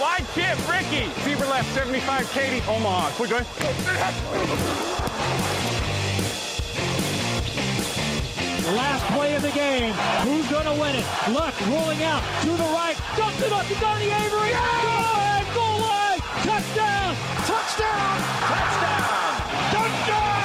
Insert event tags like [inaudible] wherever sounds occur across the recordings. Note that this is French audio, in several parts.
wide chip, Ricky, Fever left, 75, Katie, Omaha. Quick, go Last play of the game. Who's going to win it? Luck rolling out to the right. Dumps it up to Donnie Avery. Goal line, goal line. Touchdown. Touchdown. Touchdown. Touchdown.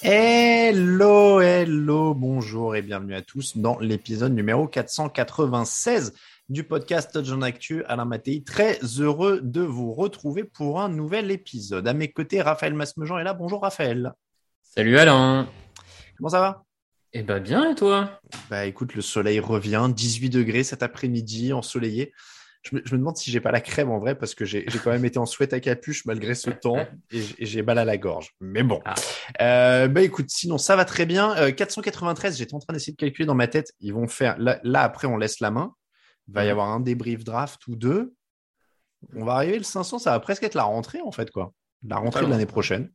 Hello, hello, bonjour et bienvenue à tous dans l'épisode numéro 496 du podcast Touch Actu. Alain Mattei, très heureux de vous retrouver pour un nouvel épisode. À mes côtés, Raphaël Masmejean est là. Bonjour Raphaël. Salut Alain. Comment ça va? Eh ben bien et toi? Bah écoute, le soleil revient, 18 degrés cet après-midi, ensoleillé. Je me, je me demande si j'ai pas la crème en vrai parce que j'ai quand même été en sweat à capuche malgré ce temps et j'ai mal à la gorge. Mais bon. Ah. Euh, bah écoute, sinon ça va très bien. Euh, 493, j'étais en train d'essayer de calculer dans ma tête. Ils vont faire là, là, après on laisse la main. Il va y avoir un débrief draft ou deux. On va arriver le 500, ça va presque être la rentrée en fait quoi. La rentrée de l'année prochaine.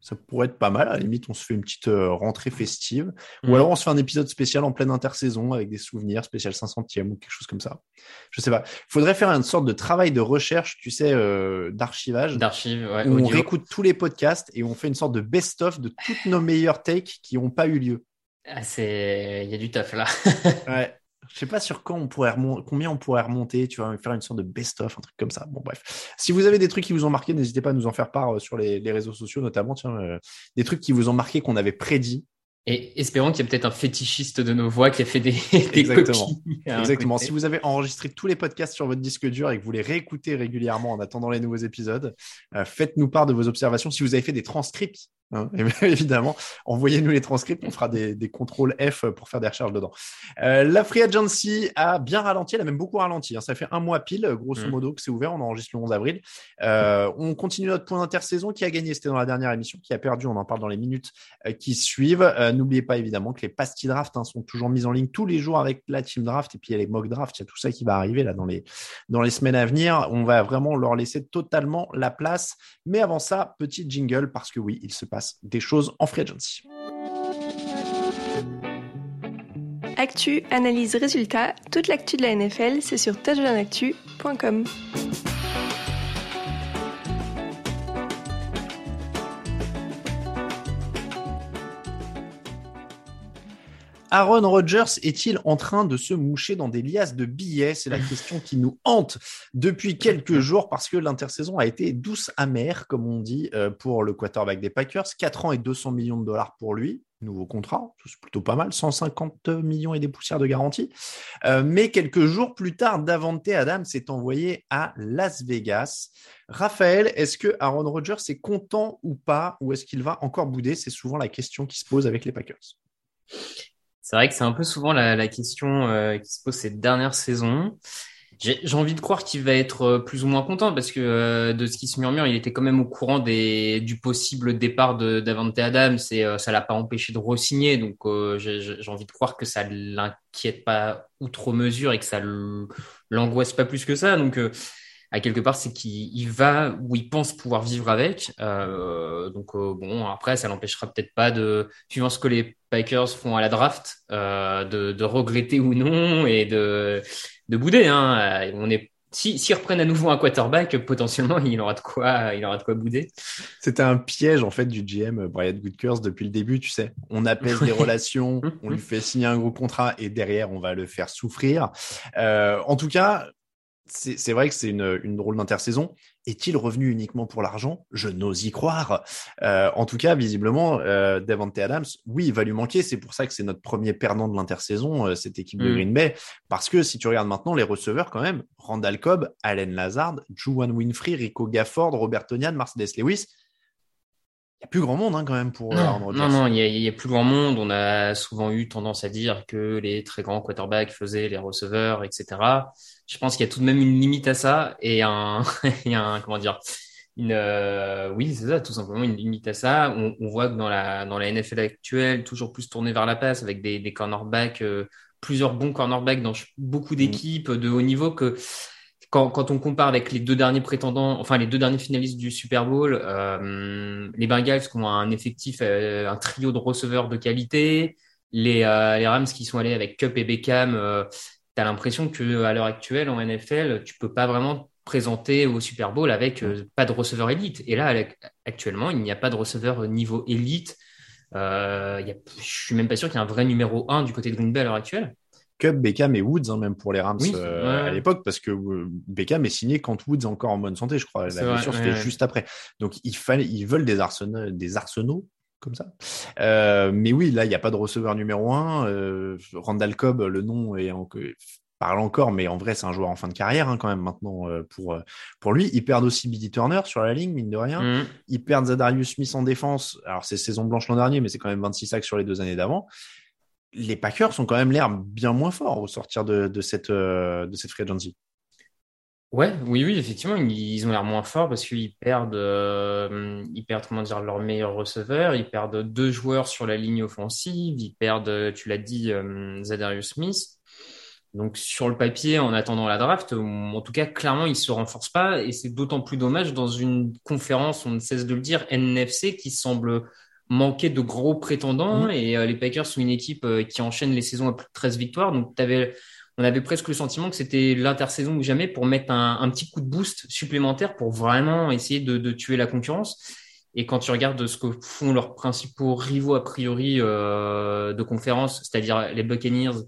Ça pourrait être pas mal. À la limite, on se fait une petite euh, rentrée festive. Ou alors, on se fait un épisode spécial en pleine intersaison avec des souvenirs, spécial 500e ou quelque chose comme ça. Je sais pas. Il faudrait faire une sorte de travail de recherche, tu sais, euh, d'archivage. D'archives, ouais, où on réécoute tous les podcasts et on fait une sorte de best-of de toutes nos meilleures takes qui n'ont pas eu lieu. Ah, c'est, il y a du taf là. Ouais. [laughs] Je sais pas sur quand on pourrait combien on pourrait remonter, tu vois, faire une sorte de best-of, un truc comme ça. Bon, bref. Si vous avez des trucs qui vous ont marqué, n'hésitez pas à nous en faire part euh, sur les, les réseaux sociaux, notamment, tiens, euh, des trucs qui vous ont marqué qu'on avait prédit. Et espérons qu'il y a peut-être un fétichiste de nos voix qui a fait des, [laughs] des Exactement. [laughs] copies. Si vous avez enregistré tous les podcasts sur votre disque dur et que vous les réécoutez régulièrement en attendant les nouveaux épisodes, euh, faites-nous part de vos observations. Si vous avez fait des transcripts, hein, [laughs] évidemment, envoyez-nous les transcripts. On fera des, des contrôles F pour faire des recherches dedans. Euh, la Free Agency a bien ralenti. Elle a même beaucoup ralenti. hein. Ça fait un mois pile, grosso Mm. modo, que c'est ouvert. On enregistre le 11 avril. Euh, on continue notre point d'intersaison. Qui a gagné C'était dans la dernière émission. Qui a perdu On en parle dans les minutes euh, qui suivent. Euh, N'oubliez pas évidemment que les pastilles draft hein, sont toujours mises en ligne tous les jours avec la team draft et puis il y a les mock draft. Il y a tout ça qui va arriver là dans les dans les semaines à venir. On va vraiment leur laisser totalement la place. Mais avant ça, petit jingle parce que oui, il se passe des choses en free agency. Actu, analyse, résultat, toute l'actu de la NFL, c'est sur touchdownactu.com. Aaron Rodgers est-il en train de se moucher dans des liasses de billets? C'est la question qui nous hante depuis quelques [laughs] jours parce que l'intersaison a été douce amère, comme on dit, euh, pour le quarterback des Packers. 4 ans et 200 millions de dollars pour lui. Nouveau contrat, c'est plutôt pas mal, 150 millions et des poussières de garantie. Euh, mais quelques jours plus tard, Davante Adams s'est envoyé à Las Vegas. Raphaël, est-ce que Aaron Rodgers est content ou pas, ou est-ce qu'il va encore bouder? C'est souvent la question qui se pose avec les Packers. C'est vrai que c'est un peu souvent la, la question euh, qui se pose cette dernière saison. J'ai envie de croire qu'il va être euh, plus ou moins content parce que euh, de ce qui se murmure, il était quand même au courant des, du possible départ Davante Adams et euh, ça l'a pas empêché de re-signer. Donc euh, j'ai envie de croire que ça l'inquiète pas outre mesure et que ça l'angoisse pas plus que ça. Donc euh, à quelque part, c'est qu'il va où il pense pouvoir vivre avec. Euh, donc euh, bon, après, ça l'empêchera peut-être pas de, suivant ce que les Packers font à la draft, euh, de, de, regretter ou non et de, de bouder. Hein. On est s'ils si, reprennent à nouveau un quarterback, potentiellement, il aura de quoi, il aura de quoi bouder. C'était un piège, en fait, du GM Brian Goodkurs depuis le début, tu sais. On apaise les [laughs] relations, [laughs] on lui fait signer un gros contrat et derrière, on va le faire souffrir. Euh, en tout cas, c'est vrai que c'est une, une, drôle d'intersaison. Est-il revenu uniquement pour l'argent? Je n'ose y croire. Euh, en tout cas, visiblement, euh, Devante Adams, oui, il va lui manquer. C'est pour ça que c'est notre premier perdant de l'intersaison, euh, cette équipe de mm. Green Bay. Parce que si tu regardes maintenant les receveurs, quand même, Randall Cobb, Allen Lazard, Juwan Winfrey, Rico Gafford, Robert Tonian, Mercedes Lewis, il n'y a plus grand monde hein, quand même pour non, euh, Non, non, il n'y a, plus grand monde. On a souvent eu tendance à dire que les très grands quarterbacks faisaient les receveurs, etc. Je pense qu'il y a tout de même une limite à ça et un, [laughs] a un comment dire, une, euh, oui, c'est ça, tout simplement une limite à ça. On, on, voit que dans la, dans la NFL actuelle, toujours plus tourné vers la passe avec des, des cornerbacks, euh, plusieurs bons cornerbacks dans beaucoup mmh. d'équipes de haut niveau que quand, on compare avec les deux derniers prétendants, enfin les deux derniers finalistes du Super Bowl, euh, les Bengals qui ont un effectif, euh, un trio de receveurs de qualité, les, euh, les Rams qui sont allés avec Cup et Beckham, tu as l'impression que à l'heure actuelle en NFL, tu peux pas vraiment présenter au Super Bowl avec pas de receveur élite. Et là, actuellement, il n'y a pas de receveur niveau élite. A, je suis même pas sûr qu'il y ait un vrai numéro 1 du côté de Green Bay à l'heure actuelle. Cup, Beckham et Woods, hein, même pour les Rams euh, à l'époque, parce que euh, Beckham est signé quand Woods est encore en bonne santé, je crois. La blessure, c'était juste après. Donc, il fallait, ils veulent des arsenaux, des arsenaux comme ça. Euh, mais oui, là, il n'y a pas de receveur numéro un. Euh, Randall Cobb, le nom est en, parle encore, mais en vrai, c'est un joueur en fin de carrière hein, quand même maintenant euh, pour pour lui. Ils perdent aussi Billy Turner sur la ligne, mine de rien. Mm. Ils perdent Zadarius Smith en défense. Alors c'est saison blanche l'an dernier, mais c'est quand même 26 sacs sur les deux années d'avant les Packers sont quand même l'air bien moins forts au sortir de, cette, euh, de cette free agency. Ouais, oui, oui, effectivement, ils ont l'air moins forts parce qu'ils perdent, euh, ils perdent, comment dire, leur meilleur receveur, ils perdent deux joueurs sur la ligne offensive, ils perdent, tu l'as dit, euh, Zadarius Smith. Donc, sur le papier, en attendant la draft, en tout cas, clairement, ils se renforcent pas et c'est d'autant plus dommage dans une conférence, on ne cesse de le dire, NFC qui semble manquait de gros prétendants mm. et euh, les Packers sont une équipe euh, qui enchaîne les saisons à plus de 13 victoires. Donc, avais, on avait presque le sentiment que c'était l'intersaison ou jamais pour mettre un, un, petit coup de boost supplémentaire pour vraiment essayer de, de, tuer la concurrence. Et quand tu regardes ce que font leurs principaux rivaux a priori euh, de conférence, c'est-à-dire les Buccaneers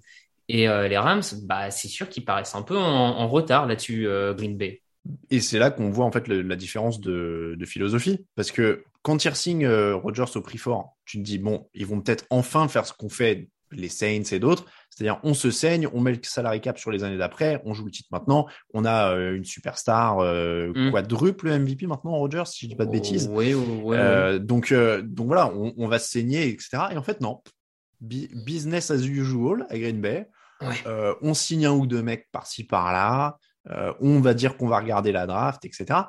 et euh, les Rams, bah c'est sûr qu'ils paraissent un peu en, en retard là-dessus, Green Bay. Et c'est là qu'on voit en fait le, la différence de, de, philosophie, parce que quand ils signent euh, Rogers au prix fort, tu te dis bon, ils vont peut-être enfin faire ce qu'on fait les Saints et d'autres, c'est-à-dire on se saigne, on met le salary cap sur les années d'après, on joue le titre maintenant, on a euh, une superstar euh, mm. quadruple MVP maintenant Rogers, si je dis pas de bêtises. Oui, oui, euh, donc donc voilà, on, on, va se saigner, etc. Et en fait non, business as usual à Green Bay. Ouais. On signe un ou deux mecs par-ci par-là. On va dire qu'on va regarder la draft, etc.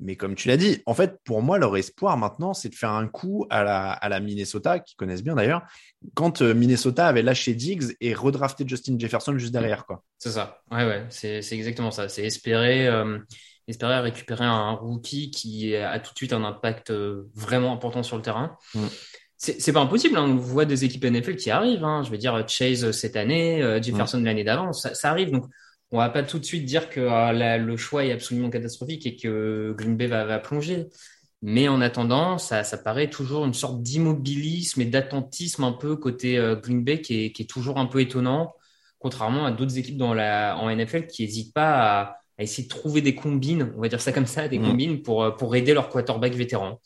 Mais comme tu l'as dit, en fait, pour moi, leur espoir maintenant, c'est de faire un coup à la, à la Minnesota, qui connaissent bien d'ailleurs, quand euh, Minnesota avait lâché Diggs et redrafté Justin Jefferson juste derrière. quoi. C'est ça, ouais, ouais, c'est exactement ça. C'est espérer, euh, espérer récupérer un rookie qui a tout de suite un impact euh, vraiment important sur le terrain. Mm. C'est pas impossible, hein. on voit des équipes NFL qui arrivent. Hein. Je veux dire, Chase cette année, Jefferson mm. l'année d'avant, ça, ça, arrive. Donc, on va pas tout de suite dire que euh, le choix est absolument catastrophique et que Green Bay va, plonger. Mais en attendant, ça, ça paraît toujours une sorte d'immobilisme et d'attentisme un peu côté euh, Green Bay qui est, qui est, toujours un peu étonnant, contrairement à d'autres équipes dans la, en NFL qui n'hésitent pas à, à essayer de trouver des combines, on va dire ça comme ça, des mm. combines pour, euh, pour aider leur quarterback vétéran.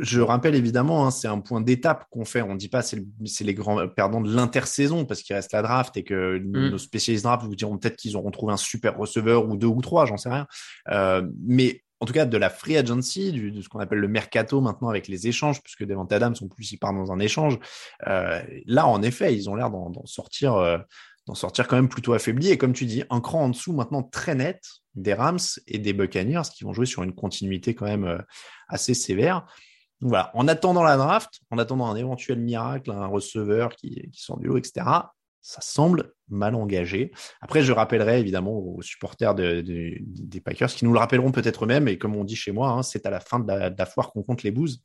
je rappelle évidemment, hein, c'est un point d'étape qu'on fait. On ne dit pas c'est c'est les grands perdants de l'intersaison parce qu'il reste la draft et que mm. nos spécialistes draft vous diront peut-être qu'ils auront trouvé un super receveur ou deux ou trois, j'en sais rien. Euh, mais en tout cas de la free agency, du, de ce qu'on appelle le mercato maintenant avec les échanges, puisque Devante Adams en plus il part dans un échange. Euh, là, en effet, ils ont l'air d'en sortir. Euh, d'en sortir quand même plutôt affaibli. Et comme tu dis, un cran en dessous maintenant très net des Rams et des Buccaneers qui vont jouer sur une continuité quand même euh, assez sévère. Voilà, en attendant la draft, en attendant un éventuel miracle, un receveur qui, qui sort du lot, etc., ça semble mal engagé. Après, je rappellerai évidemment aux supporters des Packers qui nous le rappelleront peut-être eux-mêmes. Et comme on dit chez moi, hein, c'est à la fin de la, foire qu'on compte les bouses.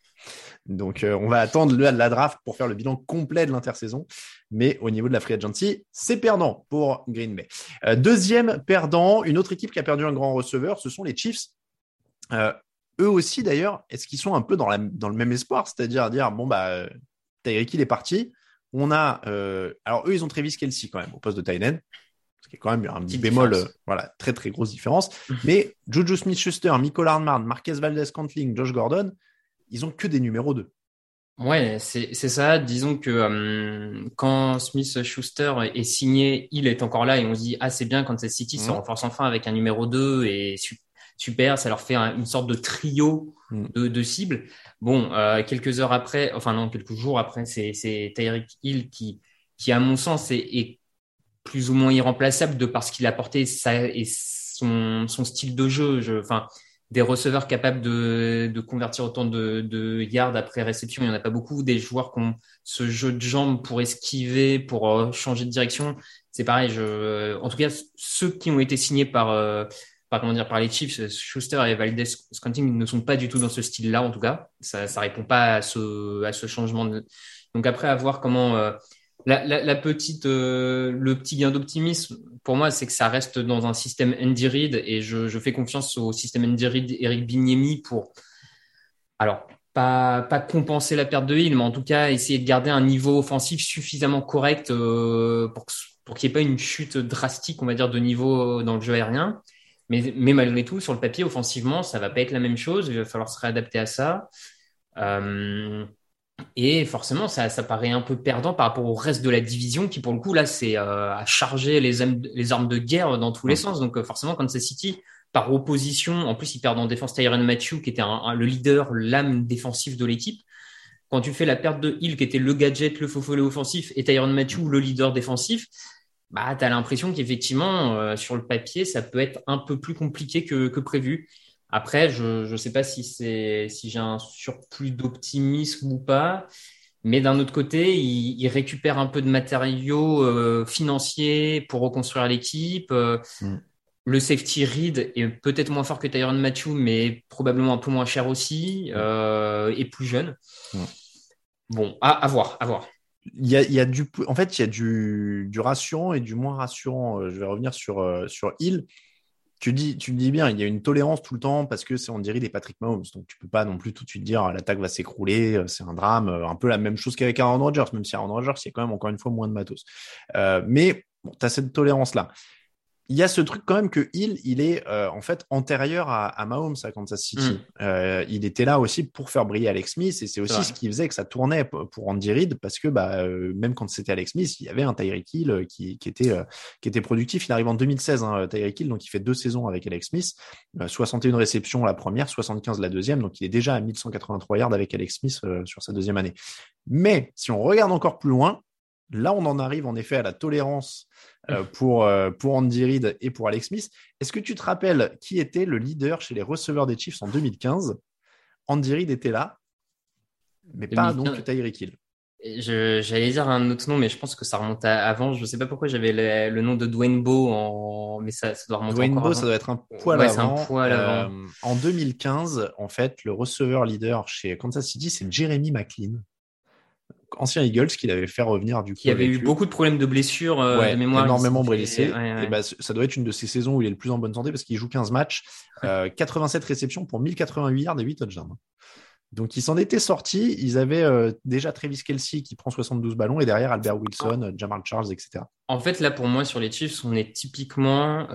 Donc, euh, on va attendre le, la draft pour faire le bilan complet de l'intersaison. Mais au niveau de la free agency, c'est perdant pour Green Bay. Euh, deuxième perdant, une autre équipe qui a perdu un grand receveur, ce sont les Chiefs. Euh, eux aussi, d'ailleurs, est-ce qu'ils sont un peu dans, le même espoir? C'est-à-dire dire, bon, bah, Tyreek il est parti on a, euh, alors eux, ils ont Travis Kelsey quand même au poste de Tynan, ce qui est quand même un petit bémol, euh, voilà, très très grosse différence. Mhm. Mais Juju Smith-Schuster, Michael Arnman, Marquez Valdez-Cantling, Josh Gordon, ils ont que des numéros 2. Ouais, c'est ça. Disons que euh, quand Smith Schuster est signé, il est encore là et on se dit ah c'est bien quand cette City se mhm. renforce enfin avec un numéro 2 et super, ça leur fait une sorte de trio mm. de, de cibles. Bon, euh, quelques heures après, enfin non, quelques jours après, c'est Tyreek Hill qui, qui, à mon sens, est, est plus ou moins irremplaçable de parce qu'il a apporté ça et son, son style de jeu. Je, enfin, des receveurs capables de, de convertir autant de, de yards après réception, il n'y en a pas beaucoup. Des joueurs qui ont ce jeu de jambes pour esquiver, pour euh, changer de direction. C'est pareil. Je, en tout cas, ceux qui ont été signés par euh, par comment dire par les Chiefs, Schuster et Valdez Scantling ne sont pas du tout dans ce style-là en tout cas. Ça ça répond pas à ce changement. Donc après à voir comment euh, la, petite euh, le petit gain d'optimisme pour moi c'est que ça reste dans un système Andy Reid et je, je fais confiance au système Andy Reid Eric Bignemi pour alors pas, pas compenser la perte de Hill, mais en tout cas essayer de garder un niveau offensif suffisamment correct euh, pour, pour qu'il n'y ait pas une chute drastique, on va dire, de niveau dans le jeu aérien. Mais, mais, malgré tout, sur le papier, offensivement, ça va pas être la même chose. Il va falloir se réadapter à ça. Euh, et forcément, ça, ça, paraît un peu perdant par rapport au reste de la division, qui pour le coup, là, c'est euh, à charger les, les, armes de guerre dans tous les sens. Donc euh, forcément, Kansas City, par opposition, en plus, ils perdent en défense Tyron Matthew, qui était un, le leader, l'âme défensive de l'équipe. Quand tu fais la perte de Hill, qui était le gadget, le faux offensif, et Tyron Matthew, le leader défensif, bah, tu as l'impression qu'effectivement, euh, sur le papier, ça peut être un peu plus compliqué que, que prévu. Après, je ne sais pas si, c'est, si j'ai un surplus d'optimisme ou pas, mais d'un autre côté, il, il, récupère un peu de matériaux euh, financiers pour reconstruire l'équipe. Euh, mm. Le safety read est peut-être moins fort que Tyron Matthew, mais probablement un peu moins cher aussi, mm. et plus jeune. Mm. Bon, à, à voir, à voir il y a, du, en fait, il y a du, du, rassurant et du moins rassurant. Euh, je vais revenir sur, euh, sur Hill. Tu dis, tu dis bien, il y a une tolérance tout le temps parce que c'est on dirait des Patrick Mahomes. Donc tu peux pas non plus tout de suite dire l'attaque va s'écrouler, euh, c'est un drame. Un peu la même chose qu'avec Aaron Rodgers, même si Aaron Rodgers, il y a quand même encore une fois moins de matos. Mais bon, tu as cette tolérance-là il y a ce truc quand même que Hill, il est euh, en fait antérieur à, à Mahomes à Kansas City. Mm. Euh, il était là aussi pour faire briller Alex Smith et c'est aussi ce qui faisait que ça tournait pour Andy Reid parce que bah, euh, même quand c'était Alex Smith, il y avait un Tyreek Hill qui, qui, était, qui était productif. Il arrive en 2016, hein, Tyreek Hill, donc il fait deux saisons avec Alex Smith, 61 réceptions la première, 75 la deuxième, donc il est déjà à 1183 yards avec Alex Smith sur sa deuxième année. Mais si on regarde encore plus loin, là on en arrive en effet à la tolérance euh, pour, euh, pour Andy Reid et pour Alex Smith. Est-ce que tu te rappelles qui était le leader chez les receveurs des Chiefs en 2015 Andy Reid était là, mais pas donc Tyreek Hill. J'allais dire un autre nom, mais je pense que ça remonte à avant. Je ne sais pas pourquoi j'avais le, nom de Dwayne Bowe, en... mais ça, ça doit remonter Dwayne Bowe, ça doit être un poil avant. Un poil avant. Euh, en 2015, en fait, le receveur leader chez Kansas City, c'est Jeremy McLean ancien Eagles qu'il avait fait revenir du coup. Qui avait eu beaucoup de problèmes de blessures euh, de mémoire. Énormément blessé. Et bah, ça doit être une de ces saisons où il est le plus en bonne santé parce qu'il joue 15 matchs, 87 euh, réceptions pour 1088 yards et 8 touchdowns. Donc ils s'en étaient sortis. Ils avaient euh, déjà Travis Kelsey qui prend 72 ballons et derrière Albert Wilson, Jamal Charles, etc. En fait, là pour moi sur les Chiefs, on est typiquement.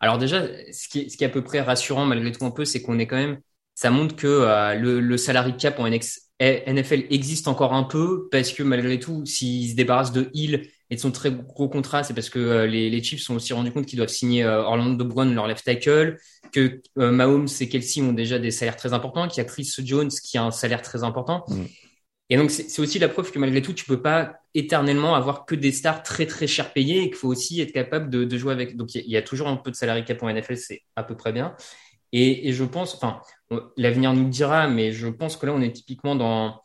Alors déjà, ce qui, est, ce qui est à peu près rassurant malgré tout un peu, c'est qu'on est quand même. Ça montre que le, le salary cap en NX, NFL existe encore un peu parce que malgré tout, s'ils se débarrassent de Hill et de son très gros contrat, c'est parce que euh, les, les, Chiefs sont aussi rendus compte qu'ils doivent signer euh, Orlando Brown, leur left tackle, que euh, Mahomes et Kelsey ont déjà des salaires très importants, qu'il y a Chris Jones qui a un salaire très important. Mm. Et donc, c'est aussi la preuve que malgré tout, tu peux pas éternellement avoir que des stars très, très cher payées et qu'il faut aussi être capable de, de jouer avec. Donc, il y, a toujours un peu de salarié cap en NFL, c'est à peu près bien. Et, et je pense, enfin, l'avenir nous le dira, mais je pense que là, on est typiquement dans,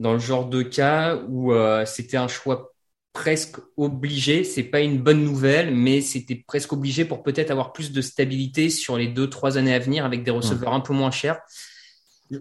dans le genre de cas où euh, c'était un choix presque obligé. C'est pas une bonne nouvelle, mais c'était presque obligé pour peut-être avoir plus de stabilité sur les deux, trois années à venir avec des receveurs un peu moins chers.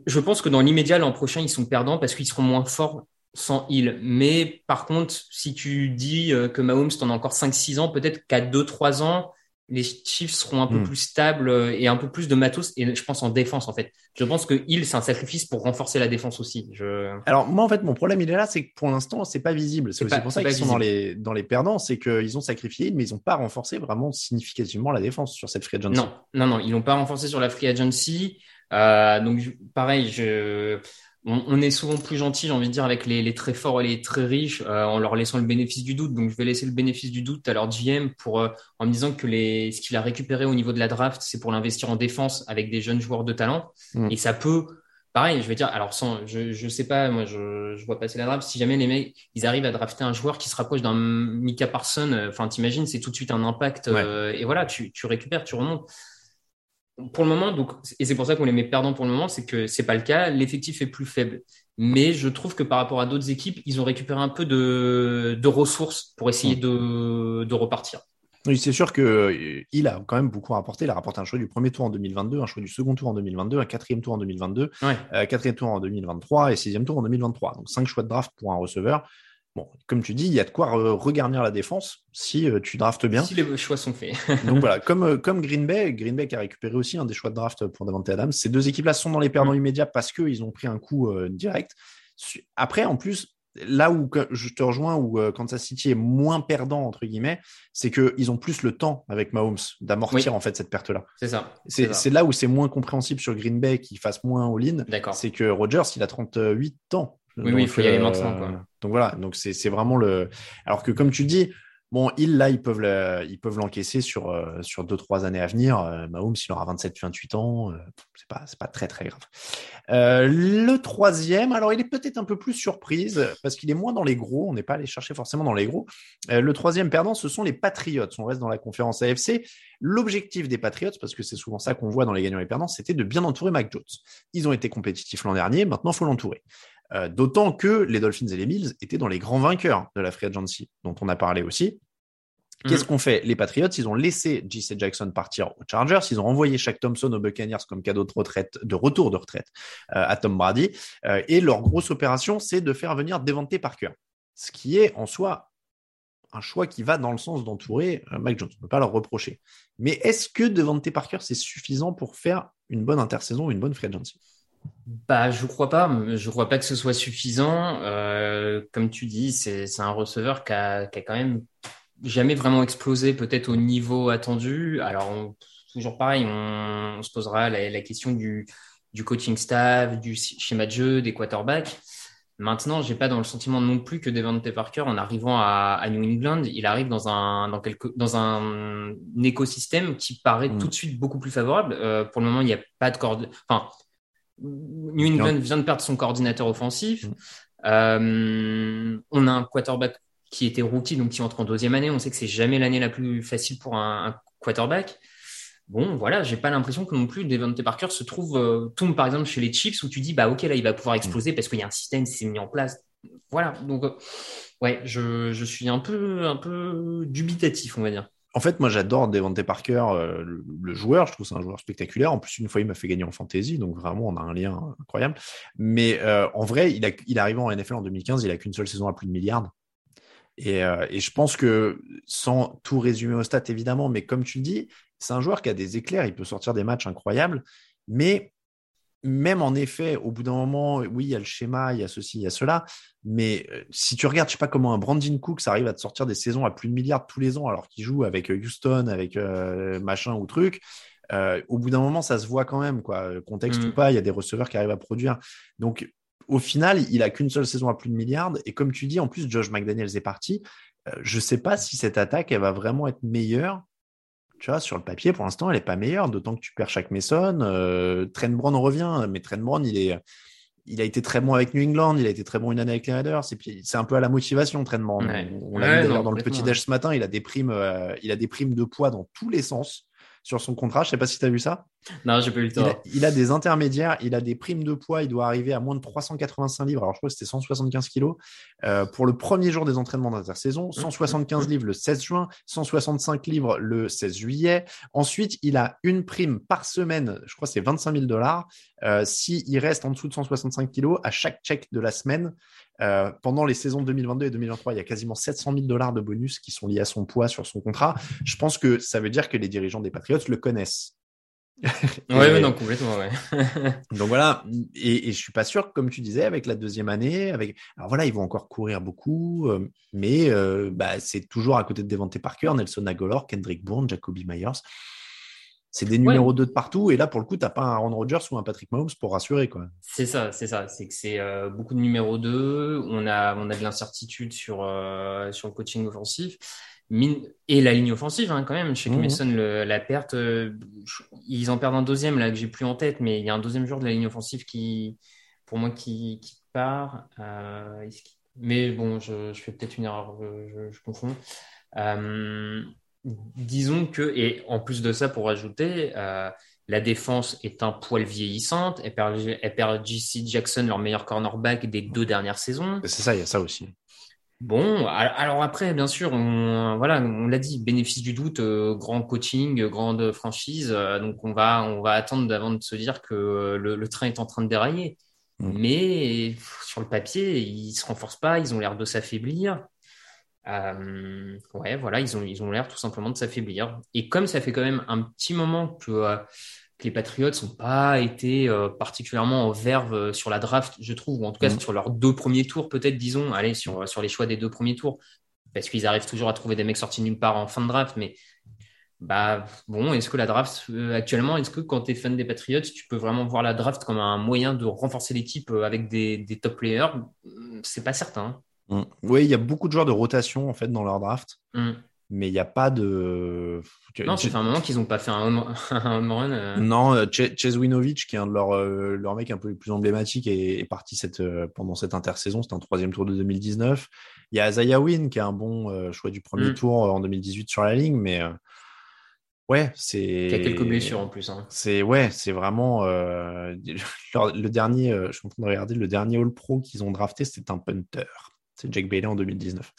Je pense que dans l'immédiat, l'an prochain, ils sont perdants parce qu'ils seront moins forts sans Hill. Mais par contre, si tu dis euh, que Mahomes t'en a encore 5-6 ans, peut-être qu'à 2-3 ans, les Chiefs seront un peu Hmm. plus stables euh, et un peu plus de matos. Et je pense en défense, en fait. Je pense que Hill, c'est un sacrifice pour renforcer la défense aussi. Je... Alors moi en fait mon problème il est là, c'est que pour l'instant c'est pas visible. C'est C'est aussi pas- pour ça qu'ils sont dans les dans les perdants, c'est qu'ils ont sacrifié, mais ils ont pas renforcé vraiment significativement la défense sur cette free agency. Non, non, non, ils l'ont pas renforcé sur la free agency. Euh, donc pareil, je, on, on est souvent plus gentil, j'ai envie de dire, avec les, les très forts et les très riches, euh, en leur laissant le bénéfice du doute. Donc je vais laisser le bénéfice du doute à leur GM pour euh, en me disant que les, ce qu'il a récupéré au niveau de la draft, c'est pour l'investir en défense avec des jeunes joueurs de talent. Mm. Et ça peut, pareil, je vais dire, alors sans, je, je sais pas, moi je, je vois passer la draft. Si jamais les mecs, ils arrivent à drafter un joueur qui se rapproche d'un Mika Parson, euh, enfin t'imagines, c'est tout de suite un impact. euh, et voilà, tu, tu récupères, tu remontes pour le moment, donc, et c'est pour ça qu'on les met perdants pour le moment, c'est que c'est pas le cas. L'effectif est plus faible. Mais je trouve que par rapport à d'autres équipes, ils ont récupéré un peu de, de ressources pour essayer de, de repartir. Oui, c'est sûr que euh, a quand même beaucoup rapporté. Il a rapporté un choix du premier tour en 2022, un choix du second tour en 2022, un quatrième tour en 2022, Ouais. euh, quatrième tour en 2023 et sixième tour en 2023. Donc cinq choix de draft pour un receveur. Bon, comme tu dis, il y a de quoi re- regarnir la défense si euh, tu draftes bien. Si les choix sont faits. [laughs] Donc voilà, comme, euh, comme Green Bay, Green Bay qui a récupéré aussi un des choix de draft pour Davante Adams. Ces deux équipes-là sont dans les perdants Mm. immédiats parce qu'ils ont pris un coup euh, direct. Après, en plus, là où je te rejoins, où euh, Kansas City est moins perdant, entre guillemets, c'est qu'ils ont plus le temps avec Mahomes d'amortir Oui. en fait cette perte-là. C'est ça. C'est là où c'est moins compréhensible sur Green Bay qui fasse moins all-in. D'accord. C'est que Rodgers, il a 38 ans. Oui, oui, il faut y aller maintenant, quoi. Donc voilà, donc c'est vraiment le. Alors que comme tu dis, bon, ils là, ils peuvent le- ils peuvent l'encaisser sur euh, sur deux trois années à venir. Euh, Mahomes, il aura 27-28 ans, euh, c'est pas c'est pas très très grave. Euh, le troisième, alors il est peut-être un peu plus surprise parce qu'il est moins dans les gros. On n'est pas allé chercher forcément dans les gros. Euh, le troisième perdant, ce sont les Patriots. On reste dans la conférence AFC. L'objectif des Patriots, parce que c'est souvent ça qu'on voit dans les gagnants et perdants, c'était de bien entourer Mac Jones. Ils ont été compétitifs l'an dernier. Maintenant, faut l'entourer. Euh, D'autant que les Dolphins et les Bills étaient dans les grands vainqueurs de la free agency, dont on a parlé aussi. Qu'est-ce Mhm. qu'ont fait? Les Patriots Ils ont laissé JC Jackson partir aux Chargers. Ils ont envoyé Shaq Thompson aux Buccaneers comme cadeau de retraite, de retour de retraite euh, à Tom Brady. Euh, et leur grosse opération, c'est de faire venir Devante Parker, ce qui est en soi un choix qui va dans le sens d'entourer euh, Mac Jones. On ne peut pas leur reprocher. Mais est-ce que Devante Parker c'est suffisant pour faire une bonne intersaison, une bonne free agency? Bah, je crois pas. Je crois pas que ce soit suffisant. Euh, comme tu dis, c'est un receveur qui a, qui a quand même jamais vraiment explosé, peut-être au niveau attendu. Alors, on- toujours pareil, on, on se posera la, la question du, du coaching staff, du schéma de jeu, des quarterbacks. Maintenant, j'ai pas dans le sentiment non plus que Devante Parker, en arrivant à, à New England, il arrive dans un dans quelque dans un, écosystème qui paraît Mm. tout de suite beaucoup plus favorable. Euh, pour le moment, il n'y a pas de corde. Enfin, New England vient de perdre son coordinateur offensif. Mm. Euh, on a un quarterback qui était rookie, donc qui entre en deuxième année. On sait que c'est jamais l'année la plus facile pour un, un quarterback. Bon, voilà, j'ai pas l'impression que non plus Devante Parker se trouve euh, tombe par exemple chez les Chiefs où tu dis bah ok là il va pouvoir exploser parce qu'il y a un système qui s'est mis en place. Voilà, donc euh, ouais, je, je suis un peu un peu dubitatif on va dire. En fait, moi, j'adore Devante Parker, euh, le, joueur. Je trouve c'est un joueur spectaculaire. En plus, une fois, il m'a fait gagner en fantasy, donc vraiment, on a un lien incroyable. Mais euh, en vrai, il, a, arrivé en NFL en 2015. Il a qu'une seule saison à plus de milliards. Et, euh, et je pense que, sans tout résumer au stats évidemment, mais comme tu le dis, c'est un joueur qui a des éclairs. Il peut sortir des matchs incroyables, mais même en effet, au bout d'un moment, oui, il y a le schéma, il y a ceci, il y a cela. Mais euh, si tu regardes, je sais pas comment un Brandon Cooks arrive à te sortir des saisons à plus de milliards tous les ans, alors qu'il joue avec euh, Houston, avec euh, machin ou truc. Euh, au bout d'un moment, ça se voit quand même, quoi. Contexte Mm. ou pas, il y a des receveurs qui arrivent à produire. Donc, au final, il a qu'une seule saison à plus de milliards. Et comme tu dis, en plus, Josh McDaniels est parti. Euh, je sais pas si cette attaque, elle va vraiment être meilleure. Tu vois, sur le papier, pour l'instant, elle est pas meilleure, d'autant que tu perds chaque Mason. Euh, Trent Brown revient, mais Trent Brown, il est, il a été très bon avec New England, il a été très bon une année avec les Raiders. Et puis, c'est un peu à la motivation, Trent Brown. Ouais. On, on l'a vu d'ailleurs dans le petit déj ce matin, il a des primes, euh, il a des primes de poids dans tous les sens. Sur son contrat. Je sais pas si tu as vu ça. Non, j'ai pas eu le Il a, temps. il a des intermédiaires, il a des primes de poids, il doit arriver à moins de 385 livres. Alors, je crois que c'était 175 kilos euh, pour le premier jour des entraînements d'intersaison, 175 livres le 16 juin, 165 livres le 16 juillet. Ensuite, il a une prime par semaine, je crois que c'est 25 000 dollars, euh, s'il reste en dessous de 165 kilos à chaque check de la semaine. Euh, pendant les saisons 2022 et 2023, il y a quasiment 700 000 dollars de bonus qui sont liés à son poids sur son contrat. Je pense que ça veut dire que les dirigeants des Patriots le connaissent. [laughs] Ouais, non, complètement, ouais. [laughs] donc voilà, et, et je suis pas sûr, comme tu disais, avec la deuxième année, avec alors voilà, ils vont encore courir beaucoup, euh, mais euh, bah, c'est toujours à côté de Devante Parker, Nelson Aguilar, Kendrick Bourne, Jacoby Myers. C'est des numéros 2 de partout, et là pour le coup, t'as pas un Aaron Rodgers ou un Patrick Mahomes pour rassurer quoi. C'est ça, c'est ça. C'est que c'est euh, beaucoup de numéro 2. On a, on a de l'incertitude sur, euh, sur le coaching offensif. Mine- Et la ligne offensive, hein, quand même. Chez Mhm. Mason, le, la perte, euh, ils en perdent un deuxième, là, que j'ai plus en tête, mais il y a un deuxième joueur de la ligne offensive qui, pour moi, qui, qui part. Mais bon, je, je fais peut-être une erreur, je confonds. Disons que, et en plus de ça, pour ajouter, euh, la défense est un poil vieillissante. Elle perd, elle perd JC Jackson, leur meilleur cornerback des deux dernières saisons. C'est ça, il y a ça aussi. Bon, al- alors après, bien sûr, on, voilà, on l'a dit, bénéfice du doute, euh, grand coaching, grande franchise. euh, donc on va, on va attendre avant de se dire que euh, le, le train est en train de dérailler. Mm. Mais sur le papier, ils se renforcent pas, ils ont l'air de s'affaiblir. Euh, ouais, voilà, ils ont, ils ont l'air tout simplement de s'affaiblir. Et comme ça fait quand même un petit moment que, euh, que les Patriots n'ont pas été euh, particulièrement en verve sur la draft, je trouve, ou en tout cas Mhm. sur leurs deux premiers tours, peut-être, disons, allez, sur, sur les choix des deux premiers tours, parce qu'ils arrivent toujours à trouver des mecs sortis nulle part en fin de draft, mais bah bon, est-ce que la draft euh, actuellement, est-ce que quand tu es fan des Patriots, tu peux vraiment voir la draft comme un moyen de renforcer l'équipe avec des, des top players? Hmm, C'est pas certain. Mm. Oui, il y a beaucoup de joueurs de rotation en fait dans leur draft, Hmm. mais il n'y a pas de. Non, ça fait un moment qu'ils n'ont pas fait un home, [laughs] un home run. euh. Non, euh, Ch- Chase Winovich, qui est un de leurs euh, leurs mecs un peu les plus emblématiques, est, est parti cette, euh, pendant cette intersaison. C'était un troisième tour de 2019. Il y a Isaiah Wynn, qui est un bon choix du premier Mm. tour en 2018 sur la ligne, mais ouais, c'est. Qui a quelques blessures en plus. Hein. C'est ouais, c'est vraiment euh, [laughs] le dernier. euh, je suis en train de regarder le dernier All Pro qu'ils ont drafté, c'était un punter. C'est Jake Bailey en 2019.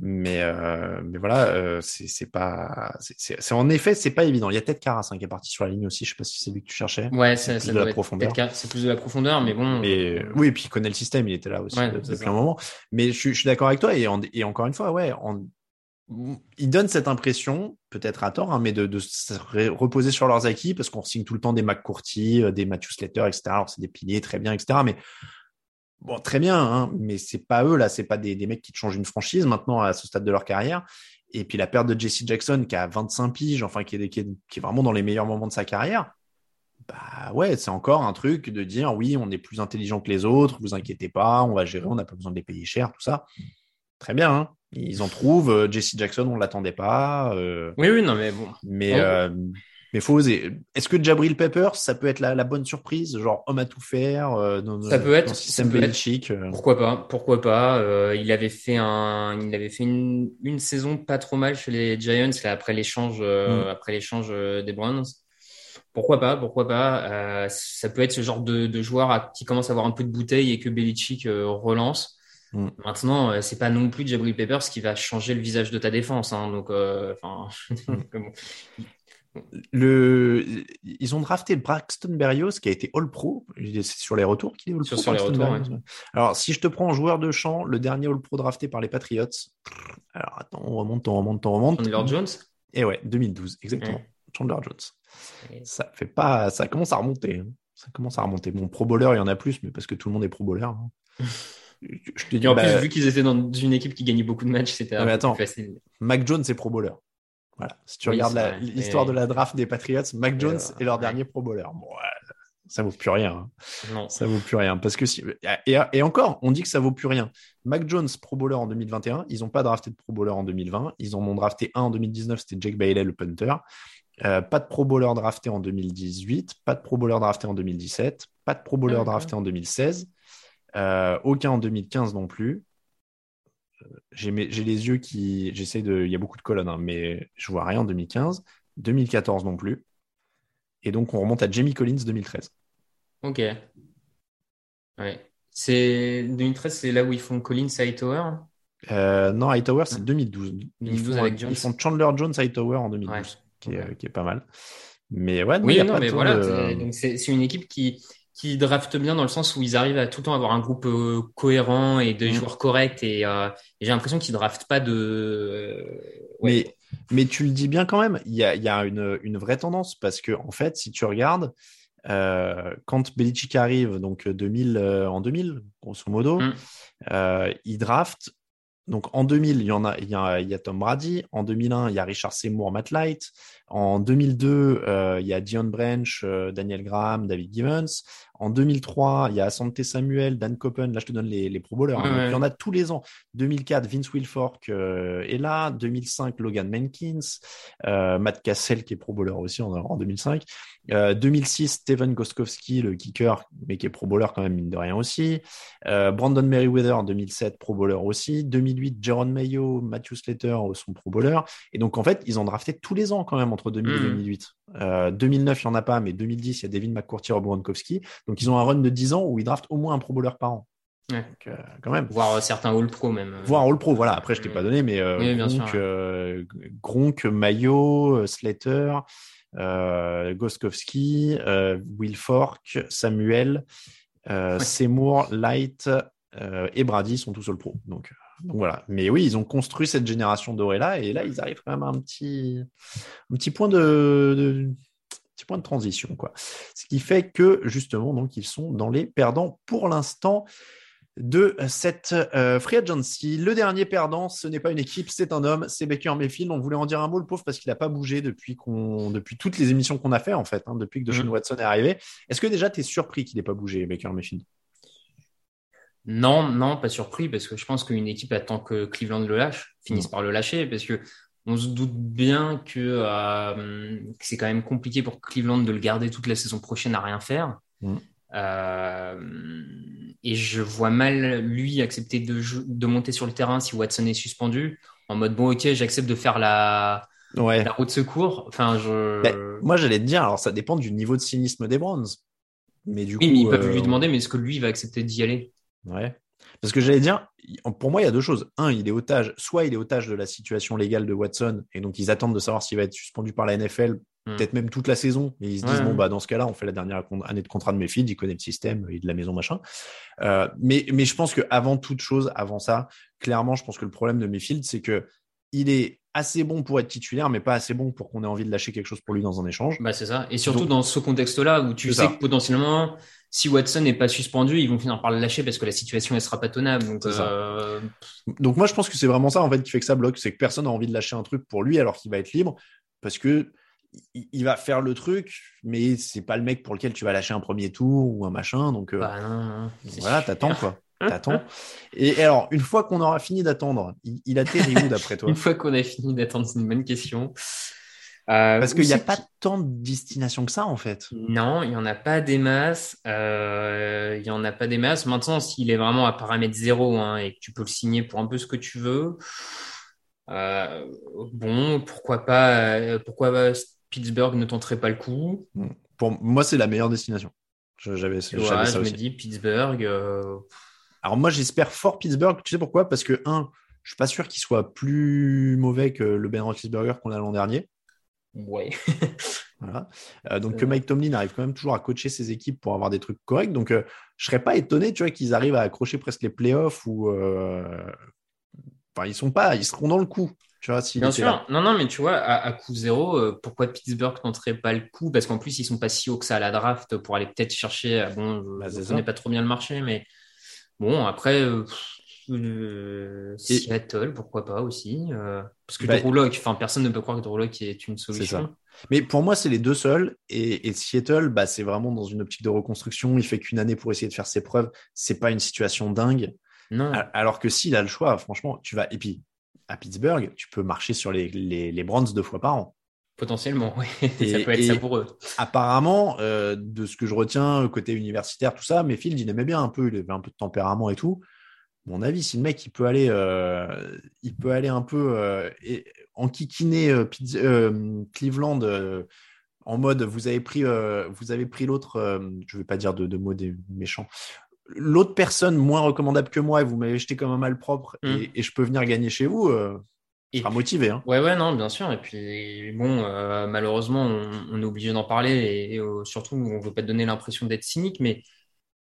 Mais euh, mais voilà, euh, c'est c'est pas. c'est- en effet, c'est pas évident. Il y a Ted Carras hein, qui est parti sur la ligne aussi. Je sais pas si c'est lui que tu cherchais. Ouais, C'est plus de la profondeur. C'est plus de la profondeur, mais bon. Mais euh, oui, et puis il connaît le système, il était là aussi Ouais, euh, depuis un moment. Mais je, suis- je suis d'accord avec toi et, en- et encore une fois, ouais, en- il donne cette impression, peut-être à tort, hein, mais de, de se reposer sur leurs acquis parce qu'on signe tout le temps des McCourty, euh, des Matthew Slater, etc. Alors c'est des piliers, très bien, etc. Mais bon, très bien, hein, mais c'est pas eux là, c'est pas des, des mecs qui te changent une franchise maintenant à ce stade de leur carrière. Et puis la perte de Jesse Jackson qui a 25 piges, enfin qui est, qui est, qui est vraiment dans les meilleurs moments de sa carrière. Bah ouais, c'est encore un truc de dire oui, on est plus intelligent que les autres, vous inquiétez pas, on va gérer, on n'a pas besoin de les payer cher, tout ça. Très bien, hein. ils en trouvent. euh, Jesse Jackson, on l'attendait pas. euh, Oui, oui, non, mais bon. mais euh, mais faut oser. Est-ce que Jabril Peppers, ça peut être la, la bonne surprise, genre homme à tout faire euh, dans, Ça peut être, dans système ça peut être. Belichick, euh, Pourquoi pas? Pourquoi pas? Euh, il avait fait un, il avait fait une, une saison pas trop mal chez les Giants là, après l'échange, euh, Mm. après l'échange des Browns. Pourquoi pas? Pourquoi pas? Ça peut être ce genre de, de joueur à- qui commence à avoir un peu de bouteille et que Belichick relance. Mm. Maintenant, c'est pas non plus Jabril Peppers qui va changer le visage de ta défense. Hein, donc, enfin, [laughs] comme- le, ils ont drafté Braxton Berrios qui a été All Pro. C'est sur les retours qu'il est All Sur- Pro. sur les retours, ouais. Alors si je te prends en joueur de champ, le dernier All Pro drafté par les Patriots. Alors attends, on remonte, on remonte, on remonte. Chandler Jones? Et ouais, 2012, exactement. Ouais. Chandler Jones. Ça fait pas, ça commence à remonter. hein. Ça commence à remonter. Bon, pro bowler, il y en a plus, mais parce que tout le monde est pro bowler. hein. [laughs] Je te dis, en bah, plus, vu qu'ils étaient dans une équipe qui gagnait beaucoup de matchs, c'était facile. Mac Jones est pro bowler. Voilà. Si tu Oui, regardes l'histoire de la draft des Patriots, Mac Jones euh, est leur ouais. dernier pro bowler. Bon, ouais, ça vaut plus rien. hein. Non. Ça vaut plus rien. Parce que si... et, et encore, on dit que ça vaut plus rien. Mac Jones, pro bowler en 2021. Ils n'ont pas drafté de pro bowler en 2020. Ils en ont drafté un en 2019. C'était Jake Bailey, le punter. Euh, pas de pro bowler drafté en 2018. Pas de pro bowler drafté en 2017. Pas de pro bowler D'accord. drafté en 2016. Euh, aucun en 2015 non plus. Euh, J'ai les yeux qui. J'essaie de. Il y a beaucoup de colonnes, hein, mais je vois rien en 2015. 2014 non plus. Et donc, on remonte à Jamie Collins 2013. Ok. Ouais. C'est 2013, c'est là où ils font Collins Hightower? Euh, non, Hightower, c'est 2012. 2012 ils, font, avec Jones. ils font Chandler Jones Hightower en 2012, Ouais. qui, est, Ok. qui est pas mal. Mais ouais, non, Oui, mais voilà. de- c'est une équipe qui, qui draft bien dans le sens où ils arrivent à tout le temps avoir un groupe euh, cohérent et des Mm. joueurs corrects. Et, euh, et j'ai l'impression qu'ils draftent pas de. ouais. Mais, mais tu le dis bien quand même, il y a, il y a une, une vraie tendance parce que, en fait, si tu regardes, euh, quand Belichick arrive, donc 2000, euh, en 2000, grosso modo, Mm. euh, il draft. Donc en 2000, il y en a, il y a, y a Tom Brady. En 2001, il y a Richard Seymour, Matt Light. En 2002, euh, il y a Dion Branch, euh, Daniel Graham, David Givens. En 2003, il y a Asante Samuel, Dan Coppen. Là, je te donne les, les pro bowlers. hein. Ouais, Donc, ouais. Il y en a tous les ans. 2004, Vince Wilfork euh, est là. 2005, Logan Mankins. Euh, Matt Cassell, qui est pro bowler aussi en, en 2005. Euh, 2006, Steven Goskowski, le kicker, mais qui est pro bowler quand même, mine de rien aussi. Euh, Brandon Merriweather en 2007, pro bowler aussi. 2008, Jaron Mayo, Matthew Slater euh, sont pro bowler. Et donc, en fait, ils ont drafté tous les ans quand même entre 2000 et Mhm. 2008. Euh, 2009, il n'y en a pas, mais 2010, il y a David McCourty, Rob Gronkowski. Donc, ils ont un run de 10 ans où ils draftent au moins un pro bowler par an. Ouais. Donc, euh, quand même. Voire euh, certains All Pro même. Voir All Pro, voilà. Après, je t'ai Mm. pas donné, mais euh, Oui, bien Gronk, sûr, ouais. Gronk, Mayo, Slater, Goskowski, Wilfork, Samuel, Ouais. Seymour, Light et Brady sont tous All Pro. Donc, donc voilà. Mais oui, ils ont construit cette génération dorée là, et là, ils arrivent quand même à un petit, un petit point de, de- petit point de transition, quoi. Ce qui fait que justement, donc, ils sont dans les perdants pour l'instant de cette euh, free agency. Le dernier perdant, ce n'est pas une équipe, c'est un homme, c'est Baker Mayfield. On voulait en dire un mot, le pauvre, parce qu'il n'a pas bougé depuis, qu'on, depuis toutes les émissions qu'on a fait, en fait, hein, depuis que Deshaun Mhm. Watson est arrivé. Est-ce que déjà, tu es surpris qu'il n'ait pas bougé, Baker Mayfield? Non, non, pas surpris, parce que je pense qu'une équipe attend que Cleveland le lâche, finisse Mm. par le lâcher, parce que on se doute bien que, euh, que c'est quand même compliqué pour Cleveland de le garder toute la saison prochaine à rien faire. Mm. Euh, et je vois mal lui accepter de, monter sur le terrain si Watson est suspendu, en mode bon, ok, j'accepte de faire la, Ouais. la route de secours. Enfin, je. Ben, moi, j'allais te dire, alors ça dépend du niveau de cynisme des Browns. Mais du oui, coup, mais ils peuvent euh, lui demander, mais est-ce que lui va accepter d'y aller? Ouais. Parce que j'allais dire, pour moi, il y a deux choses. Un, il est otage, soit il est otage de la situation légale de Watson, et donc ils attendent de savoir s'il va être suspendu par la NFL, Hmm. peut-être même toute la saison, et ils se Ouais, disent, bon, ouais. bah, dans ce cas-là, on fait la dernière année de contrat de Mayfield, il connaît le système, il est de la maison, machin. Euh, mais, mais je pense que avant toute chose, avant ça, clairement, je pense que le problème de Mayfield, c'est que il est assez bon pour être titulaire, mais pas assez bon pour qu'on ait envie de lâcher quelque chose pour lui dans un échange. Bah, c'est ça. Et surtout Donc- dans ce contexte-là où tu sais ça. que potentiellement, si Watson n'est pas suspendu, ils vont finir par le lâcher parce que la situation elle sera pas tenable. Donc, euh, Donc moi, je pense que c'est vraiment ça en fait qui fait que ça bloque, c'est que personne n'a envie de lâcher un truc pour lui alors qu'il va être libre, parce que il, va faire le truc, mais c'est pas le mec pour lequel tu vas lâcher un premier tour ou un machin. Donc euh, bah non, non. voilà, t'attends quoi, t'attends. Et, et alors une fois qu'on aura fini d'attendre, il, il atterrit où d'après toi? [laughs] Une fois qu'on a fini d'attendre, c'est une bonne question. Euh, Parce qu'il n'y a pas tant de destination que ça en fait. Non, il y en a pas des masses. Euh, il y en a pas des masses. Maintenant, s'il est vraiment à paramètre zéro hein, et que tu peux le signer pour un peu ce que tu veux, euh, bon, pourquoi pas, pourquoi Pittsburgh ne tenterait pas le coup? Pour moi, c'est la meilleure destination. Je- J'avais ça je me dis Pittsburgh. Alors moi, j'espère fort Pittsburgh. Tu sais pourquoi? Parce que un, je suis pas sûr qu'il soit plus mauvais que le Ben Roethlisberger qu'on a l'an dernier. Ouais. [laughs] Voilà. Euh, donc que. Mike Tomlin arrive quand même toujours à coacher ses équipes pour avoir des trucs corrects. Donc euh, je serais pas étonné, tu vois, qu'ils arrivent à accrocher presque les playoffs ou euh... enfin ils sont pas, ils seront dans le coup, tu vois. Bien sûr. là. Non, non, mais tu vois, à, à coup zéro, euh, pourquoi Pittsburgh tenterait pas le coup? Parce qu'en plus, ils sont pas si hauts que ça à la draft pour aller peut-être chercher. euh, Bon, Bah, je ça. connais pas trop bien le marché, mais bon, après, Seattle, pourquoi pas aussi? Parce que Bah, enfin, personne ne peut croire que Lock est une solution. ça. Mais pour moi, c'est les deux seuls. Et, et Seattle, bah, c'est vraiment dans une optique de reconstruction. Il fait qu'une année pour essayer de faire ses preuves. C'est pas une situation dingue. Non. Al- Alors que s'il a le choix, franchement, tu vas. Et puis à Pittsburgh, tu peux marcher sur les, les, les Browns deux fois par an. Potentiellement, oui. [laughs] Et- ça peut être ça pour eux. apparemment, euh, de ce que je retiens côté universitaire, tout ça, Mayfield, il aimait bien un peu, il avait un peu de tempérament et tout. Mon avis, si le mec il peut aller, euh, il peut aller un peu euh, et, en euh, Pitts- euh, Cleveland en mode vous avez pris, vous avez pris l'autre, je vais pas dire de, de mots des méchants, l'autre personne moins recommandable que moi et vous m'avez jeté comme un malpropre Mm. et, et je peux venir gagner chez vous, Et serai motivé. Hein. Ouais, ouais, non, bien sûr. Et puis, bon, euh, malheureusement, on, on est obligé d'en parler et, et, euh, surtout, on veut pas te donner l'impression d'être cynique, mais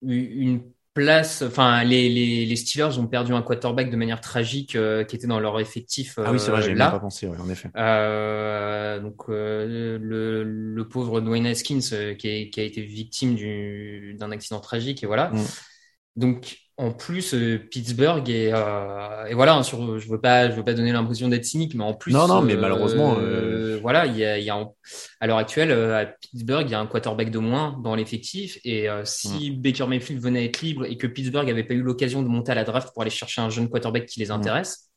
une place, enfin, les, les, les Steelers ont perdu un quarterback de manière tragique euh, qui était dans leur effectif ah oui, c'est vrai, euh, même pas pensé, ouais, en effet. Euh, donc euh, le, le pauvre Dwayne Haskins euh, qui, est- qui a été victime du- d'un accident tragique et voilà. Mm. Donc en plus euh, Pittsburgh et, euh, et voilà hein, sur, je veux pas je veux pas donner l'impression d'être cynique mais en plus Non, non, mais euh, malheureusement, euh, voilà il y a, y a à l'heure actuelle euh, à Pittsburgh il y a un quarterback de moins dans l'effectif et euh, si. Baker Mayfield venait à être libre et que Pittsburgh avait pas eu l'occasion de monter à la draft pour aller chercher un jeune quarterback qui les intéresse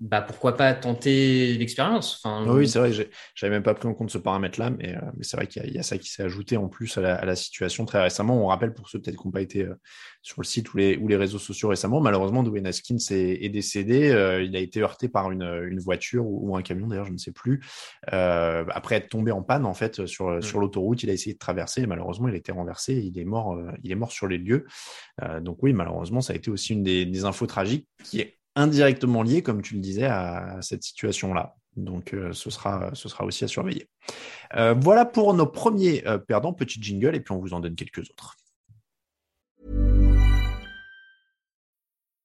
bah pourquoi pas tenter l'expérience enfin Ah Oui, c'est vrai, j'avais même pas pris en compte ce paramètre-là, mais, euh, mais c'est vrai qu'il y, a- il y a ça qui s'est ajouté en plus à la, à la situation très récemment. On rappelle pour ceux peut-être qui n'ont pas été euh, sur le site ou les, ou les réseaux sociaux récemment, malheureusement, Dwayne Haskins est, est décédé. Euh, il a été heurté par une, une voiture ou, ou un camion, d'ailleurs, je ne sais plus. Après être tombé en panne, en fait, sur, sur l'autoroute, il a essayé de traverser et malheureusement, il a été renversé. et Il est mort, il est mort sur les lieux. Donc oui, malheureusement, ça a été aussi une des, des infos tragiques qui est indirectement liée, comme tu le disais, à cette situation-là. Donc euh, ce, sera, ce sera aussi à surveiller. Euh, voilà pour nos premiers euh, perdants, petit jingle, et puis on vous en donne quelques autres.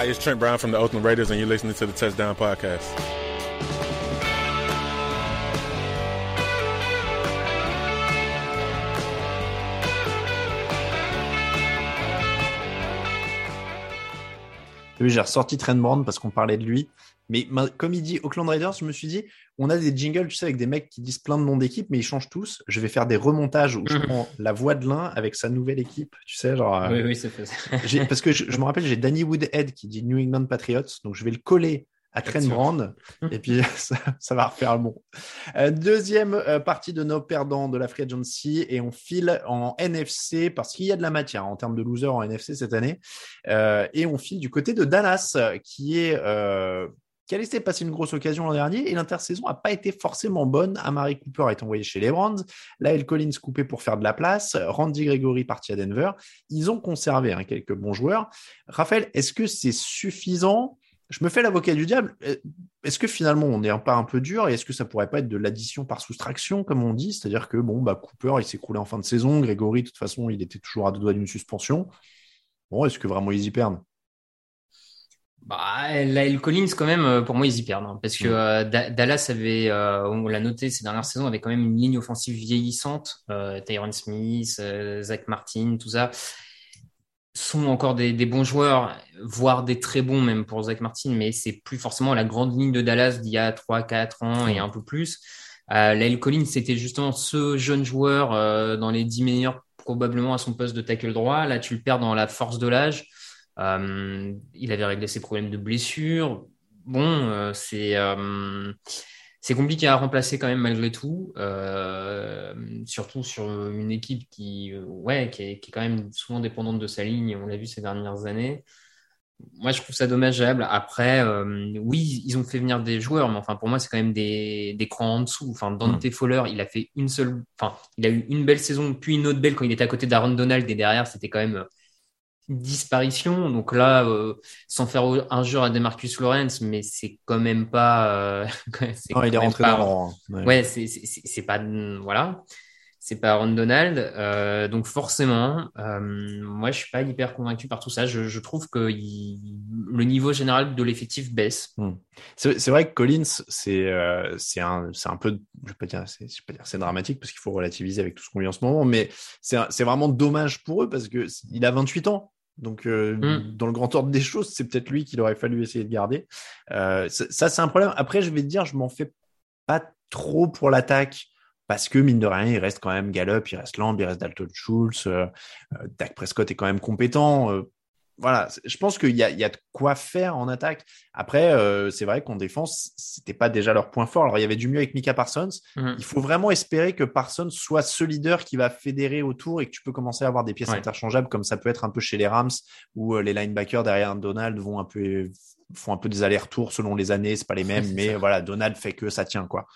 Hi, it's Trent Brown from the Oakland Raiders, and you're listening to the Touchdown Podcast. J'ai ressorti Trent parce qu'on parlait de lui. Mais ma- comme il dit Oakland Raiders, je me suis dit, on a des jingles, tu sais, avec des mecs qui disent plein de noms d'équipes, mais ils changent tous. Je vais faire des remontages où je Mhm. prends la voix de l'un avec sa nouvelle équipe. Tu sais, genre. euh, Oui, oui, c'est fait. [laughs] parce que je, je me rappelle, j'ai Danny Woodhead qui dit New England Patriots, donc je vais le coller à Trent. Brand, [laughs] et puis [laughs] ça, ça va refaire le bon. Euh, deuxième euh, partie de nos perdants de la Free Agency, et on file en NFC parce qu'il y a de la matière en termes de loser en NFC cette année, Euh, et on file du côté de Dallas, qui est qui a laissé passer une grosse occasion l'an dernier, et l'intersaison n'a pas été forcément bonne. Amari Cooper est envoyé chez les Brands, Lael Collins coupé pour faire de la place, Randy Gregory parti à Denver. Ils ont conservé hein, quelques bons joueurs. Raphaël, est-ce que c'est suffisant? Je me fais l'avocat du diable. Euh, Est-ce que finalement on n'est pas un peu dur et est-ce que ça pourrait pas être de l'addition par soustraction, comme on dit? C'est-à-dire que bon, bah, Cooper il s'est écroulé en fin de saison, Gregory de toute façon il était toujours à deux doigts d'une suspension. Bon, est-ce que vraiment ils y perdent? Bah, Lyle Collins, quand même, euh, pour moi, ils y perdent. hein, parce que Mm. euh, Da- Dallas avait, euh, on l'a noté ces dernières saisons, avait quand même une ligne offensive vieillissante. Euh, Tyron Smith, Zach Martin, tout ça sont encore des, des bons joueurs, voire des très bons même pour Zach Martin, mais c'est plus forcément la grande ligne de Dallas d'il y a 3, 4 ans et un peu plus. Euh, Lyle Collins, c'était justement ce jeune joueur dans les 10 meilleurs probablement à son poste de tackle droit. Là, tu le perds dans la force de l'âge. Euh, il avait réglé ses problèmes de blessure. Bon, euh, c'est euh, c'est compliqué à remplacer quand même malgré tout, euh, surtout sur une équipe qui, ouais, qui est, qui est quand même souvent dépendante de sa ligne. On l'a vu ces dernières années. Moi, je trouve ça dommageable. Après, euh, oui, ils ont fait venir des joueurs, mais enfin, pour moi, c'est quand même des, des crans en dessous. Enfin, Dante Fowler, il a fait une seule, enfin, il a eu une belle saison, puis une autre belle quand il était à côté d'Aaron Donald, et derrière, c'était quand même disparition. Donc là, euh, sans faire injure à Demarcus Lawrence, mais c'est quand même pas. euh, [laughs] c'est Non, il est rentré pas- dans le rang. hein. Ouais, c'est c'est- c'est- c'est pas. Voilà. c'est pas Aaron Donald. Euh, donc forcément, euh, moi, je suis pas hyper convaincu par tout ça. Je, je trouve que il, le niveau général de l'effectif baisse. Hmm. C'est vrai que Collins, c'est c'est un, un peu, je vais pas dire, c'est pas dire c'est dramatique parce qu'il faut relativiser avec tout ce qu'on vit en ce moment, mais c'est vraiment dommage pour eux parce que il a 28 ans. Donc, euh, mm. dans le grand ordre des choses, c'est peut-être lui qu'il aurait fallu essayer de garder. Euh, ça, c'est un problème. Après, je vais te dire, je m'en fais pas trop pour l'attaque parce que mine de rien, il reste quand même Gallup, il reste Lamb, il reste Dalton Schultz, euh, Dak Prescott est quand même compétent. Euh, voilà, je pense qu'il y a, y a, de quoi faire en attaque. Après, c'est vrai qu'en défense, c'était pas déjà leur point fort. Alors, il y avait du mieux avec Mika Parsons. Mhm. Il faut vraiment espérer que Parsons soit ce leader qui va fédérer autour et que tu peux commencer à avoir des pièces interchangeables, comme ça peut être un peu chez les Rams, où les linebackers derrière Donald vont un peu font un peu des allers-retours selon les années, c'est pas les mêmes, [laughs] mais voilà, Donald fait que ça tient quoi.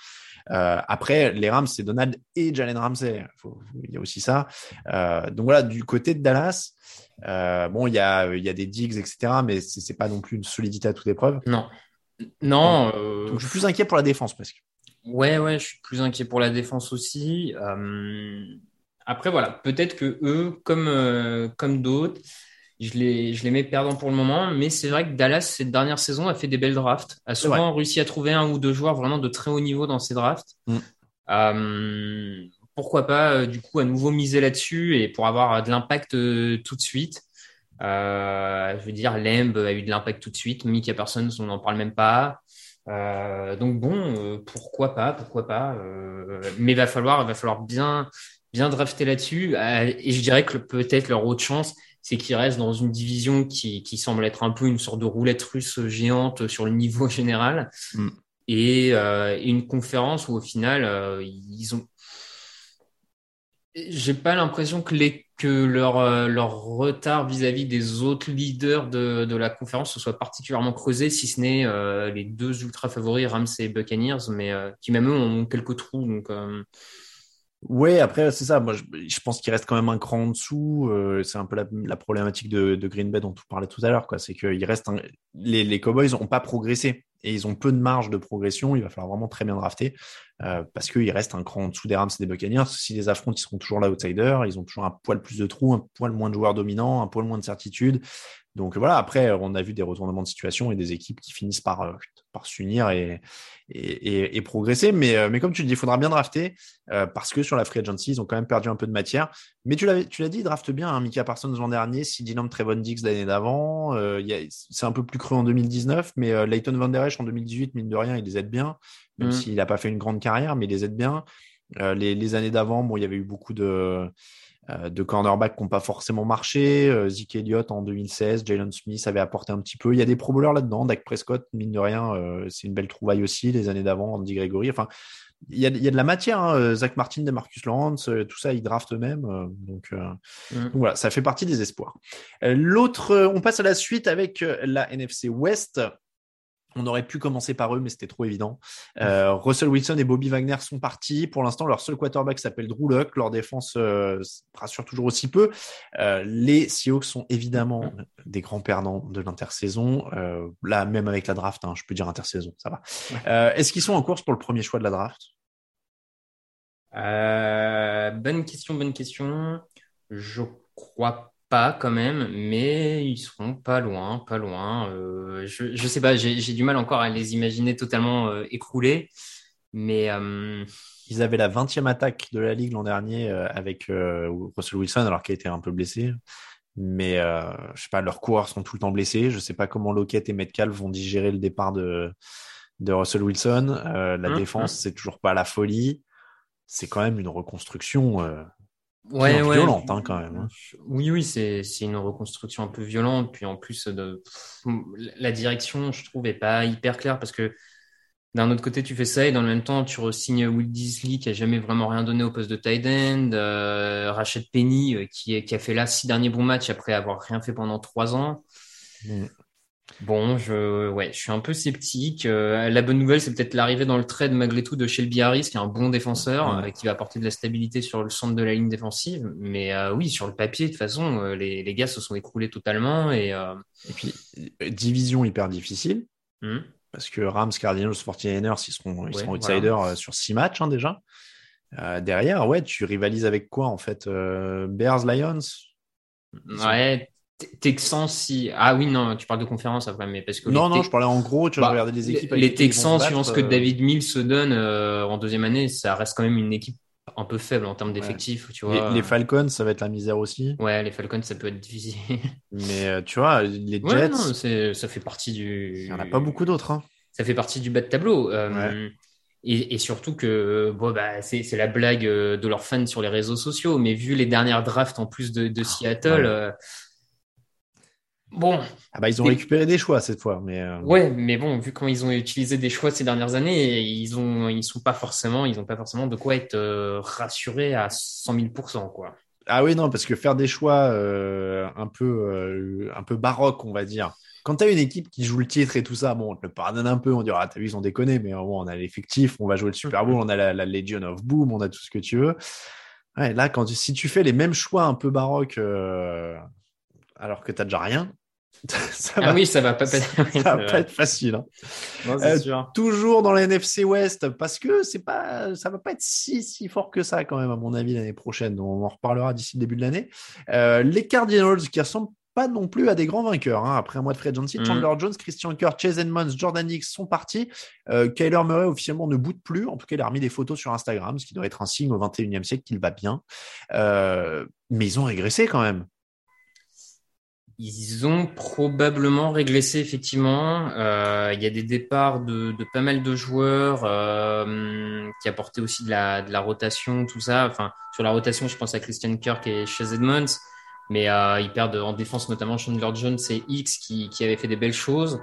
Euh, après, les Rams, c'est Donald et Jalen Ramsey. il y a aussi ça. Euh, donc voilà, du côté de Dallas, euh, bon, il y a, il y a des digs, etc., mais c'est pas non plus une solidité à toute épreuve. Non. Non. Donc, je suis plus inquiet pour la défense presque. Ouais, ouais, je suis plus inquiet pour la défense aussi. Après, voilà, peut-être que eux, comme, comme d'autres, je les, je les mets perdants pour le moment, mais c'est vrai que Dallas, cette dernière saison, a fait des belles drafts, a souvent réussi à trouver un ou deux joueurs vraiment de très haut niveau dans ses drafts. Mm. Euh, pourquoi pas, euh, du coup, à nouveau miser là-dessus et pour avoir de l'impact euh, tout de suite. je veux dire, Lemb a eu de l'impact tout de suite. Mika Parsons, on n'en parle même pas. donc bon, pourquoi pas, pourquoi pas. mais il va falloir, va falloir bien, bien drafter là-dessus. et je dirais que peut-être leur autre chance, c'est qu'ils restent dans une division qui, qui, semble être un peu une sorte de roulette russe géante sur le niveau [laughs] général. Mm. Et euh, une conférence où au final, euh, ils ont. J'ai pas l'impression que, les, que leur, euh, leur retard vis-à-vis des autres leaders de, de la conférence se soit particulièrement creusé, si ce n'est euh, les deux ultra favoris, Rams et Buccaneers, mais qui même eux ont quelques trous. Donc, Ouais, après, c'est ça. Moi, je, pense qu'il reste quand même un cran en dessous. Euh, c'est un peu la, problématique de, Green Bay dont tu parlais tout à l'heure. C'est qu'il reste les, les Cowboys n'ont pas progressé et ils ont peu de marge de progression. Il va falloir vraiment très bien drafter euh, parce qu'il reste un cran en dessous des Rams et des Buccaneers. Si les affrontent, ils seront toujours l'outsider. Ils ont toujours un poil plus de trous, un poil moins de joueurs dominants, un poil moins de certitude. Donc voilà, après, on a vu des retournements de situation et des équipes qui finissent par, euh, par s'unir et, et, et, progresser. Mais, euh, mais comme tu le dis, il faudra bien drafter euh, parce que sur la free agency, ils ont quand même perdu un peu de matière. Mais tu l'as, tu l'as dit, ils draftent bien. Hein, Mika Parsons l'an dernier, CD Lamb, Trevon Diggs l'année d'avant. Euh, c'est un peu plus cru en 2019, mais euh, Leighton Van Der Esch en 2018, mine de rien, il les aide bien, même mm. s'il n'a pas fait une grande carrière, mais il les aide bien. les, les années d'avant, bon, il y avait eu beaucoup de de cornerbacks qui n'ont pas forcément marché. Euh, Zeke Elliott en 2016, Jalen Smith avait apporté un petit peu. Il y a des pro là-dedans. Dak Prescott, mine de rien, euh, c'est une belle trouvaille aussi. Les années d'avant, Andy Gregory. Enfin, il y a, de la matière. Hein. Zach Martin, Marcus Lawrence, tout ça, ils draftent eux-mêmes. Donc, mm. donc, voilà, ça fait partie des espoirs. L'autre, on passe à la suite avec la NFC West. On aurait pu commencer par eux, mais c'était trop évident. Euh, Russell Wilson et Bobby Wagner sont partis. Pour l'instant, leur seul quarterback s'appelle Drew Luck. Leur défense euh, rassure toujours aussi peu. Euh, les Seahawks sont évidemment des grands perdants de l'intersaison. Là, même avec la draft, hein, je peux dire intersaison, ça va. Est-ce qu'ils sont en course pour le premier choix de la draft? Bonne question, bonne question. Je crois quand même, mais ils seront pas loin, pas loin. Euh, je, sais pas, j'ai du mal encore à les imaginer totalement euh, écroulés, mais euh, ils avaient la 20e attaque de la ligue l'an dernier avec Russell Wilson, alors qu'il était un peu blessé. Mais je sais pas, leurs coureurs sont tout le temps blessés. Je sais pas comment Lockett et Metcalf vont digérer le départ de de Russell Wilson. la mmh, défense, mmh. c'est toujours pas la folie. C'est quand même une reconstruction ouais, ouais. violente hein, quand même. Hein. Oui, oui, c'est une reconstruction un peu violente. Puis en plus, de, la direction, je trouve, est pas hyper claire parce que d'un autre côté, tu fais ça et dans le même temps, tu re-signes Will Disley qui a jamais vraiment rien donné au poste de tight end, euh, Rachel Penny euh, qui, qui a fait là six derniers bons matchs après avoir rien fait pendant trois ans. Mm. Bon, je, ouais, je suis un peu sceptique. Euh, la bonne nouvelle, c'est peut-être l'arrivée dans le trade malgré tout de Shelby Harris, qui est un bon défenseur, euh, qui va apporter de la stabilité sur le centre de la ligne défensive. Mais euh, oui, sur le papier, de toute façon, les, les, gars se sont écroulés totalement. Et, et puis, division hyper difficile, hmm. parce que Rams, Cardinals, 49ers, ils seront, ils seront outsiders sur six matchs hein, déjà. Derrière, ouais, tu rivalises avec quoi en fait Bears, Lions? Ouais, Texans, si. Ah oui, non, tu parles de conférence après, mais parce que. Non, non, je parlais en gros, tu bah, regardais les équipes. Les, les Texans, suivant ce que David Mills se donne en deuxième année, ça reste quand même une équipe un peu faible en termes d'effectifs, tu vois. Les, Falcons, ça va être la misère aussi. Ouais, les Falcons, ça peut être difficile. [laughs] Mais tu vois, les Jets. ça fait partie du. Il n'y en a pas beaucoup d'autres. Hein. Ça fait partie du bas de tableau. Et, et, surtout que bon, bah, c'est la blague euh, de leurs fans sur les réseaux sociaux, mais vu les dernières drafts en plus de, de ah, Seattle, euh, bon. Ah bah, ils ont récupéré des choix cette fois, mais. Euh... Ouais, mais bon, vu comment ils ont utilisé des choix ces dernières années, ils ont, ils sont pas forcément, ils ont pas forcément de quoi être euh, rassurés à 100 000 quoi. Ah oui, non, parce que faire des choix un peu, un peu baroques, on va dire quand tu as une équipe qui joue le titre et tout ça, bon, on te le pardonne un peu, on dira, ah, t'as vu, ils ont déconné, mais bon, on a l'effectif, on va jouer le Super Bowl, on a la, Legion of Boom, on a tout ce que tu veux. Ouais, là, quand si tu fais les mêmes choix un peu baroques, euh, alors que tu n'as déjà rien, [laughs] ça ah oui, ça va pas, [laughs] ça va pas être facile. Hein. Euh, toujours dans la NFC West, parce que c'est pas, ça va pas être si si fort que ça quand même à mon avis l'année prochaine. On en reparlera d'ici le début de l'année. Euh, les Cardinals qui ressemblent pas non plus à des grands vainqueurs. Hein. Après un mois de free agency, mm. Chandler Jones, Christian Kerr, Chase Edmonds, Jordan Hicks sont partis. Euh, Kyler Murray officiellement ne boude plus. En tout cas, il a remis des photos sur Instagram, ce qui doit être un signe au 21e siècle qu'il va bien. Mais ils ont régressé quand même. Ils ont probablement régressé effectivement. Euh, il y a des départs de, de, pas mal de joueurs euh, qui apportaient aussi de la, de la rotation, tout ça. Enfin, sur la rotation, je pense à Christian Kirk et Chase Edmonds mais euh, ils perdent en défense notamment Chandler Jones et X qui, qui avaient fait des belles choses.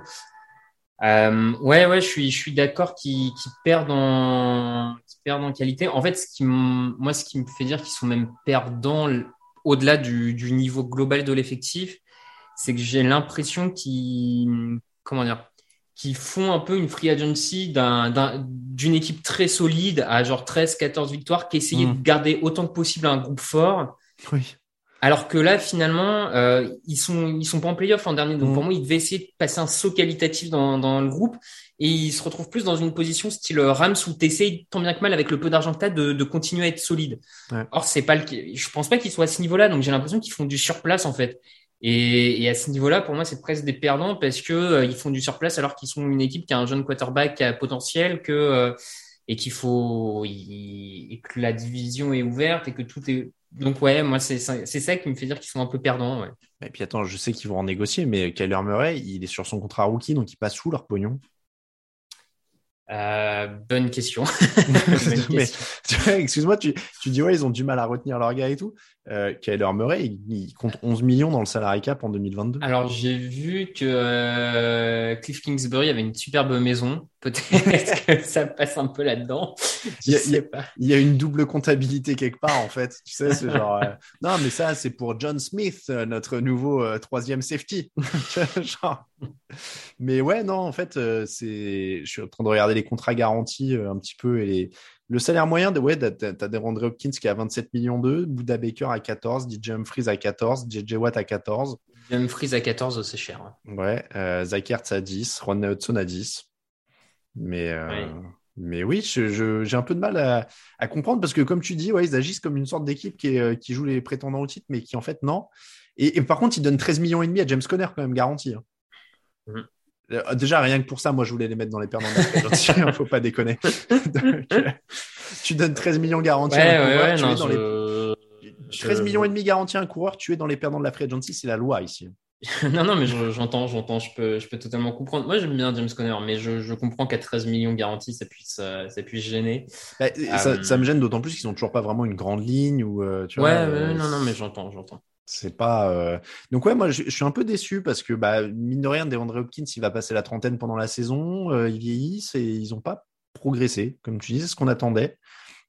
Euh, ouais, ouais, je suis, je suis d'accord qu'ils perdent en, perdent en qualité. En fait, ce qui moi, ce qui me fait dire qu'ils sont même perdants au-delà du, du niveau global de l'effectif, c'est que j'ai l'impression qu'ils, comment dire, qu'ils font un peu une free agency d'une équipe très solide à genre 13, 14 victoires, qui essayait mmh. de garder autant que possible un groupe fort. Oui. Alors que là, finalement, euh, ils sont ils sont pas en playoff en dernier. Donc mm. pour moi, ils devaient essayer de passer un saut qualitatif dans, dans le groupe et ils se retrouvent plus dans une position style Rams où tu essayes tant bien que mal avec le peu d'argent que tu as de, de, continuer à être solide. Or, c'est pas le je pense pas qu'ils soient à ce niveau-là. Donc j'ai l'impression qu'ils font du surplace en fait. Et, et à ce niveau-là, pour moi, c'est presque des perdants parce que euh, ils font du surplace alors qu'ils sont une équipe qui a un jeune quarterback potentiel que euh, et qu'il faut et que la division est ouverte et que tout est donc ouais, moi c'est ça qui me fait dire qu'ils sont un peu perdants. Ouais. Et puis attends, je sais qu'ils vont en négocier, mais Kyler Murray, il est sur son contrat rookie, donc il passe où leur pognon? Euh, bonne question. [laughs] Excuse-moi, tu, tu, dis ouais, ils ont du mal à retenir leur gars et tout. Euh, Kyler Murray, il, compte 11 millions dans le salary cap en 2022. Alors j'ai vu que euh, Cliff Kingsbury avait une superbe maison. Peut-être [laughs] que ça passe un peu là-dedans. Il, il, y a une double comptabilité quelque part en fait. Tu sais, c'est genre euh, [laughs] non, mais ça c'est pour John Smith, euh, notre nouveau troisième safety. [laughs] genre... Mais ouais, non, en fait, c'est. Je suis en train de regarder les contrats garantis un petit peu et les le salaire moyen, de, ouais, t'as des Randre Hopkins qui a 27 millions d'eux, Buda Baker à 14, DJ Humphries à 14, JJ Watt à 14. Humphries à 14, c'est cher. Ouais, euh, Zach Ertz à 10, Ron Hudson à 10. Mais, euh, oui. mais oui, j'ai un peu de mal à, comprendre parce que, comme tu dis, ouais, ils agissent comme une sorte d'équipe qui, euh, qui, joue les prétendants au titre, mais qui en fait, non. Et, par contre, ils donnent 13 millions et demi à James Conner, quand même, garanti. Hein. Mm. Euh, déjà, rien que pour ça, moi, je voulais les mettre dans les perdants de la faut pas déconner. [laughs] Euh, tu donnes 13 millions garantis à un coureur, tu es dans les... 13 millions et demi garantis à un coureur, tu es dans les perdants de la free agency, c'est la loi ici. [laughs] non, non, mais j'entends, j'entends, je peux, je peux totalement comprendre. Moi, j'aime bien James Conner, mais je, comprends qu'à 13 millions garantis, ça puisse, euh, ça puisse gêner. Bah, ça, ça, me gêne d'autant plus qu'ils n'ont toujours pas vraiment une grande ligne ou, tu ouais, ouais, non, non, mais j'entends, j'entends. C'est pas. Euh, donc ouais, moi je, suis un peu déçu parce que bah, mine de rien, DeAndre Hopkins, il va passer la trentaine pendant la saison, euh, ils vieillissent et ils n'ont pas progressé, comme tu dis, c'est ce qu'on attendait.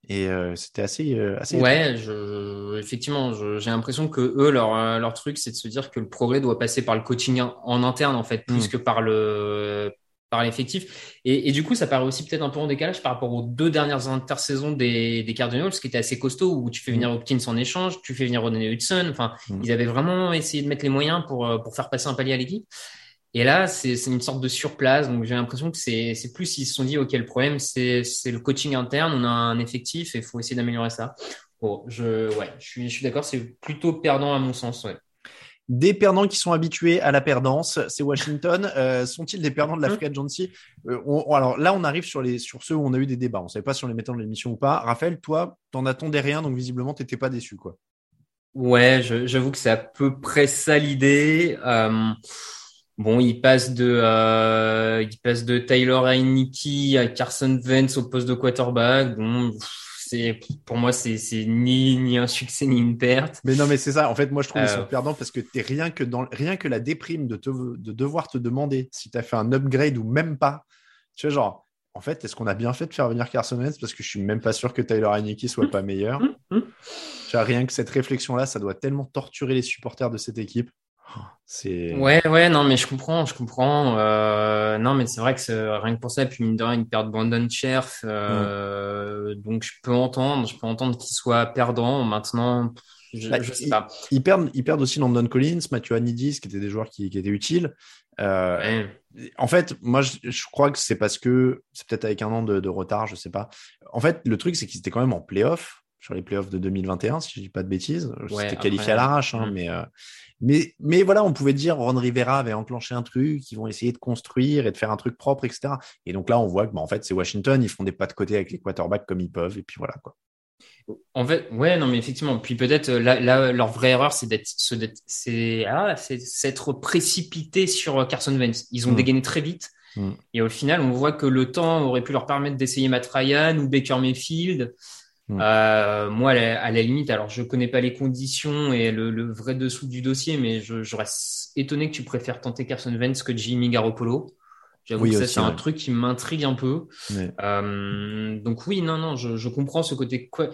Et euh, c'était assez, assez. Ouais, je, effectivement, j'ai l'impression que eux, leur, leur truc, c'est de se dire que le progrès doit passer par le coaching en interne, en fait, plus mmh. que par le par l'effectif. Et, et, du coup, ça paraît aussi peut-être un peu en décalage par rapport aux deux dernières intersaisons des, des Cardinals, qui était assez costaud, où tu fais venir mm. Hopkins en échange, tu fais venir Rodney Hudson. Enfin, mm. ils avaient vraiment essayé de mettre les moyens pour, euh, pour faire passer un palier à l'équipe. Et là, c'est une sorte de surplace. Donc, j'ai l'impression que c'est plus ils se sont dit, OK, le problème, c'est c'est le coaching interne. On a un effectif et il faut essayer d'améliorer ça. Bon, je, ouais, je suis, je suis d'accord. C'est plutôt perdant à mon sens. Ouais. Des perdants qui sont habitués à la perdance, c'est Washington. Euh, Sont-ils des perdants de la free agency? Euh, on- on- Alors là, on arrive sur, les, sur ceux où on a eu des débats. On ne savait pas si on les mettait dans l'émission ou pas. Raphaël, toi, t'en attendais rien, donc visiblement, t'étais pas déçu. quoi. Ouais, j'avoue que c'est à peu près ça l'idée. Euh, bon, il passe de, euh, il passe de Tyler Heineke à Carson Wentz au poste de quarterback. Bon, pff, c'est, pour moi, c'est, ni, ni un succès ni une perte. Mais non, mais c'est ça. En fait, moi, je trouve qu'ils Euh, sont perdants parce que t'es rien que dans rien que la déprime de, te, de devoir te demander si tu as fait un upgrade ou même pas. Tu vois, genre, en fait, est-ce qu'on a bien fait de faire venir Carson Wentz? Parce que je suis même pas sûr que Tyler Heineke soit pas meilleur. Tu vois, rien que cette réflexion-là, ça doit tellement torturer les supporters de cette équipe. C'est Ouais, ouais, non, mais je comprends, je comprends. Euh, non, mais c'est vrai que rien que pour ça, puis mine de rien, une perte Brandon Cherf. Euh, Donc, je peux entendre, je peux entendre qu'il soit perdant. Maintenant, je, Bah, je sais ils, pas. ils perdent, ils perdent aussi Landon Collins, Matthew Anidis, qui étaient des joueurs qui, qui étaient utiles. Euh, Ouais. En fait, moi, je, je crois que c'est parce que c'est peut-être avec un an de, de retard, je sais pas. En fait, le truc, c'est qu'ils étaient quand même en playoff sur les playoffs de 2021, si je dis pas de bêtises. Ouais, C'était qualifié à l'arrache, hein, mm. mais, euh, mais, mais voilà, on pouvait dire Ron Rivera avait enclenché un truc, ils vont essayer de construire et de faire un truc propre, etc. Et donc là, on voit que, bah, en fait, c'est Washington, ils font des pas de côté avec les quarterbacks comme ils peuvent, et puis voilà, quoi. En fait, ouais, non, mais effectivement. Puis peut-être euh, là, là, leur vraie erreur, c'est d'être, c'est, ah, c'est s'être précipité sur euh, Carson Wentz. Ils ont Mm. dégainé très vite. Mm. Et au final, on voit que le temps aurait pu leur permettre d'essayer Matt Ryan ou Baker Mayfield. Euh, moi, à la, à la limite, alors je connais pas les conditions et le, le vrai dessous du dossier, mais je, je reste étonné que tu préfères tenter Carson Wentz que Jimmy Garoppolo. J'avoue Oui, que ça, c'est un truc qui m'intrigue un peu. Mais- Euh, donc oui, non, non, je, je comprends ce côté qua-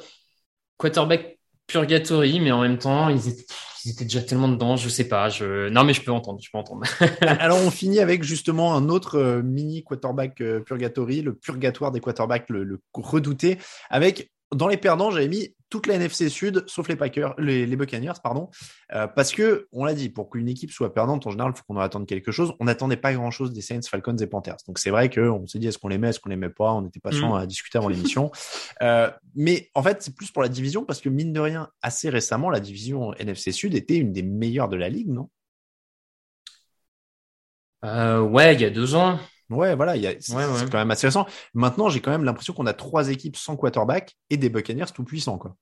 quarterback purgatory, mais en même temps, ils étaient, ils étaient déjà tellement dedans, je sais pas. Je... Non, mais je peux entendre, je peux entendre. [laughs] [laughs] Alors, on finit avec justement un autre euh, mini quarterback euh, purgatory, le purgatoire des quarterbacks, le, le redouté, avec dans les perdants, j'avais mis toute la NFC Sud, sauf les Packers, les, les Buccaneers, pardon, euh, parce que on l'a dit, pour qu'une équipe soit perdante, en général, il faut qu'on en attende quelque chose. On n'attendait pas grand-chose des Saints, Falcons et Panthers. Donc c'est vrai qu'on s'est dit, est-ce qu'on les met, est-ce qu'on les met pas? On n'était pas sûr Mhm. à discuter avant l'émission. [laughs] Euh, mais en fait, c'est plus pour la division, parce que mine de rien, assez récemment, la division NFC Sud était une des meilleures de la ligue, non? Euh, ouais, il y a deux ans. Ouais, voilà, a- c'est Ouais, ouais. c'est quand même assez récent. Maintenant, j'ai quand même l'impression qu'on a trois équipes sans quarterback et des Buccaneers tout puissants, quoi.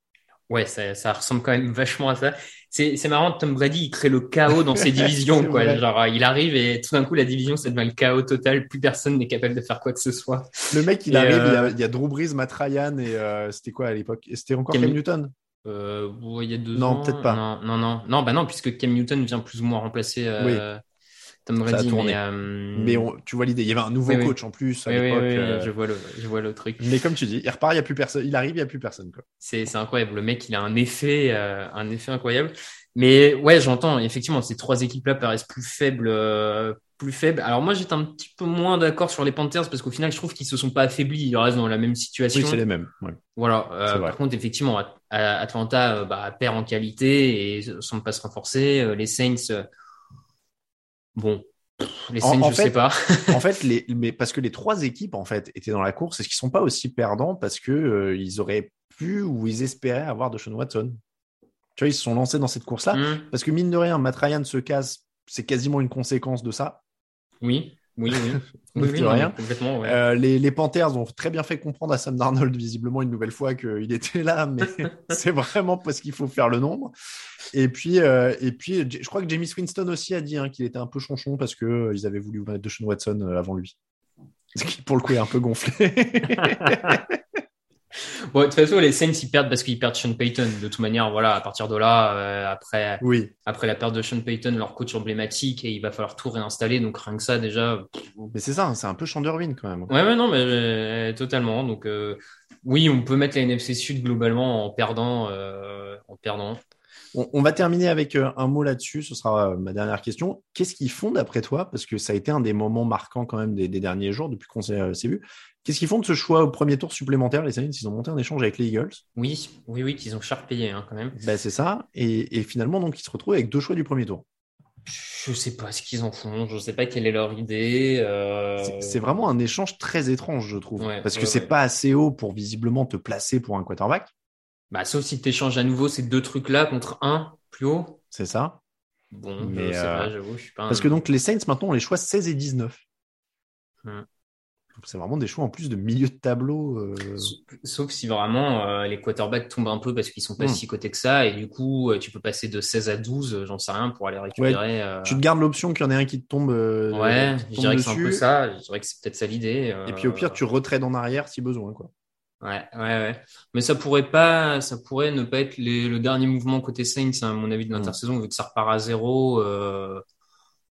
Ouais, ça, ça ressemble quand même vachement à ça. C'est, marrant, Tom Brady, il crée le chaos dans ses [laughs] divisions, quoi. vrai. Genre, il arrive et tout d'un coup, la division, ça devient le chaos total. Plus personne n'est capable de faire quoi que ce soit. Le mec, il Et, arrive, il, y a, euh, il y a Drew Brees, Matt Ryan et euh, c'était quoi à l'époque? C'était encore Cam- Cam Newton? Euh, il y a deux Non, peut-être pas. Non, non, non, non, bah non, puisque Cam Newton vient plus ou moins remplacer euh, Tom Brady. Mais, euh, Mais on- tu vois l'idée, il y avait un nouveau Oui, oui. coach en plus à oui, l'époque. euh, je vois le, je vois le truc. Mais comme tu dis, il repart, il n'y a plus personne. Il arrive, il n'y a plus personne. C'est, incroyable. Le mec, il a un effet, euh, un effet incroyable. Mais ouais, j'entends. Effectivement, ces trois équipes-là paraissent plus faibles, plus faibles. Alors moi, j'étais un petit peu moins d'accord sur les Panthers parce qu'au final, je trouve qu'ils se sont pas affaiblis. Ils restent dans la même situation. Oui, c'est les mêmes. ouais. Voilà. Par contre, effectivement, Atlanta bah, perd en qualité et semble pas se renforcer. Les Saints, bon, les En- Saints, en je fait- sais pas. [laughs] en fait, les, mais parce que les trois équipes en fait étaient dans la course, est-ce qu'ils sont pas aussi perdants parce que euh, ils auraient pu ou ils espéraient avoir Deshaun Watson? Tu vois, ils se sont lancés dans cette course-là Hmm, parce que mine de rien, Matt Ryan se casse, c'est quasiment une conséquence de ça. oui, oui, oui. [laughs] Oui, rien. complètement. Ouais. Euh, les, les Panthers ont très bien fait comprendre à Sam Darnold visiblement une nouvelle fois qu'il était là, mais [laughs] c'est vraiment parce qu'il faut faire le nombre. Et puis, euh, et puis, je crois que Jamie Winston aussi a dit hein, qu'il était un peu chonchon parce que euh, ils avaient voulu mettre Deshaun Watson euh, avant lui. Ce qui, pour le coup, est un peu gonflé. [laughs] Bon, de toute façon, les Saints, ils perdent parce qu'ils perdent Sean Payton. De toute manière, voilà, à partir de là, euh, après, oui. après la perte de Sean Payton, leur coach emblématique, et il va falloir tout réinstaller. Donc, rien que ça, déjà. Mais c'est ça, hein, c'est un peu Chanderwin quand même. Ouais, ouais, non, mais euh, totalement. Donc, euh, oui, on peut mettre la NFC Sud globalement en perdant. en perdant. On, on va terminer avec un mot là-dessus. Ce sera ma dernière question. Qu'est-ce qu'ils font d'après toi? Parce que ça a été un des moments marquants quand même des, des derniers jours depuis qu'on s'est vu. Qu'est-ce qu'ils font de ce choix au premier tour supplémentaire Les Saints, ils ont monté un échange avec les Eagles. Oui, oui, oui, qu'ils ont cher payé hein, quand même. Ben, c'est ça. Et, et finalement, donc, ils se retrouvent avec deux choix du premier tour. Je sais pas ce qu'ils en font, je sais pas quelle est leur idée. Euh... C'est- vraiment un échange très étrange, je trouve. Ouais, parce que ouais, c'est ouais. pas assez haut pour visiblement te placer pour un quarterback. Bah, sauf si tu échanges à nouveau ces deux trucs-là contre un plus haut. C'est ça. Bon, Mais, euh, pas, j'avoue, je suis pas. Parce un- que donc les Saints, maintenant, on les choix 16 et 19. Hmm. C'est vraiment des choix en plus de milieu de tableau. euh, Sauf- si vraiment euh, les quarterbacks tombent un peu parce qu'ils sont pas Hmm. si cotés que ça, et du coup, euh, tu peux passer de 16 à 12, euh, j'en sais rien, pour aller récupérer. euh, Tu te gardes l'option qu'il y en ait un qui te tombe, Ouais, je dirais que c'est un peu ça. Je dirais que c'est peut-être ça l'idée. Et puis au pire, tu retraites en arrière si besoin. Quoi. Ouais, ouais, ouais. Mais ça pourrait pas, ça pourrait ne pas être les- le dernier mouvement côté Saints, hein, à mon avis, de Mm. l'intersaison, vu que ça repart à zéro.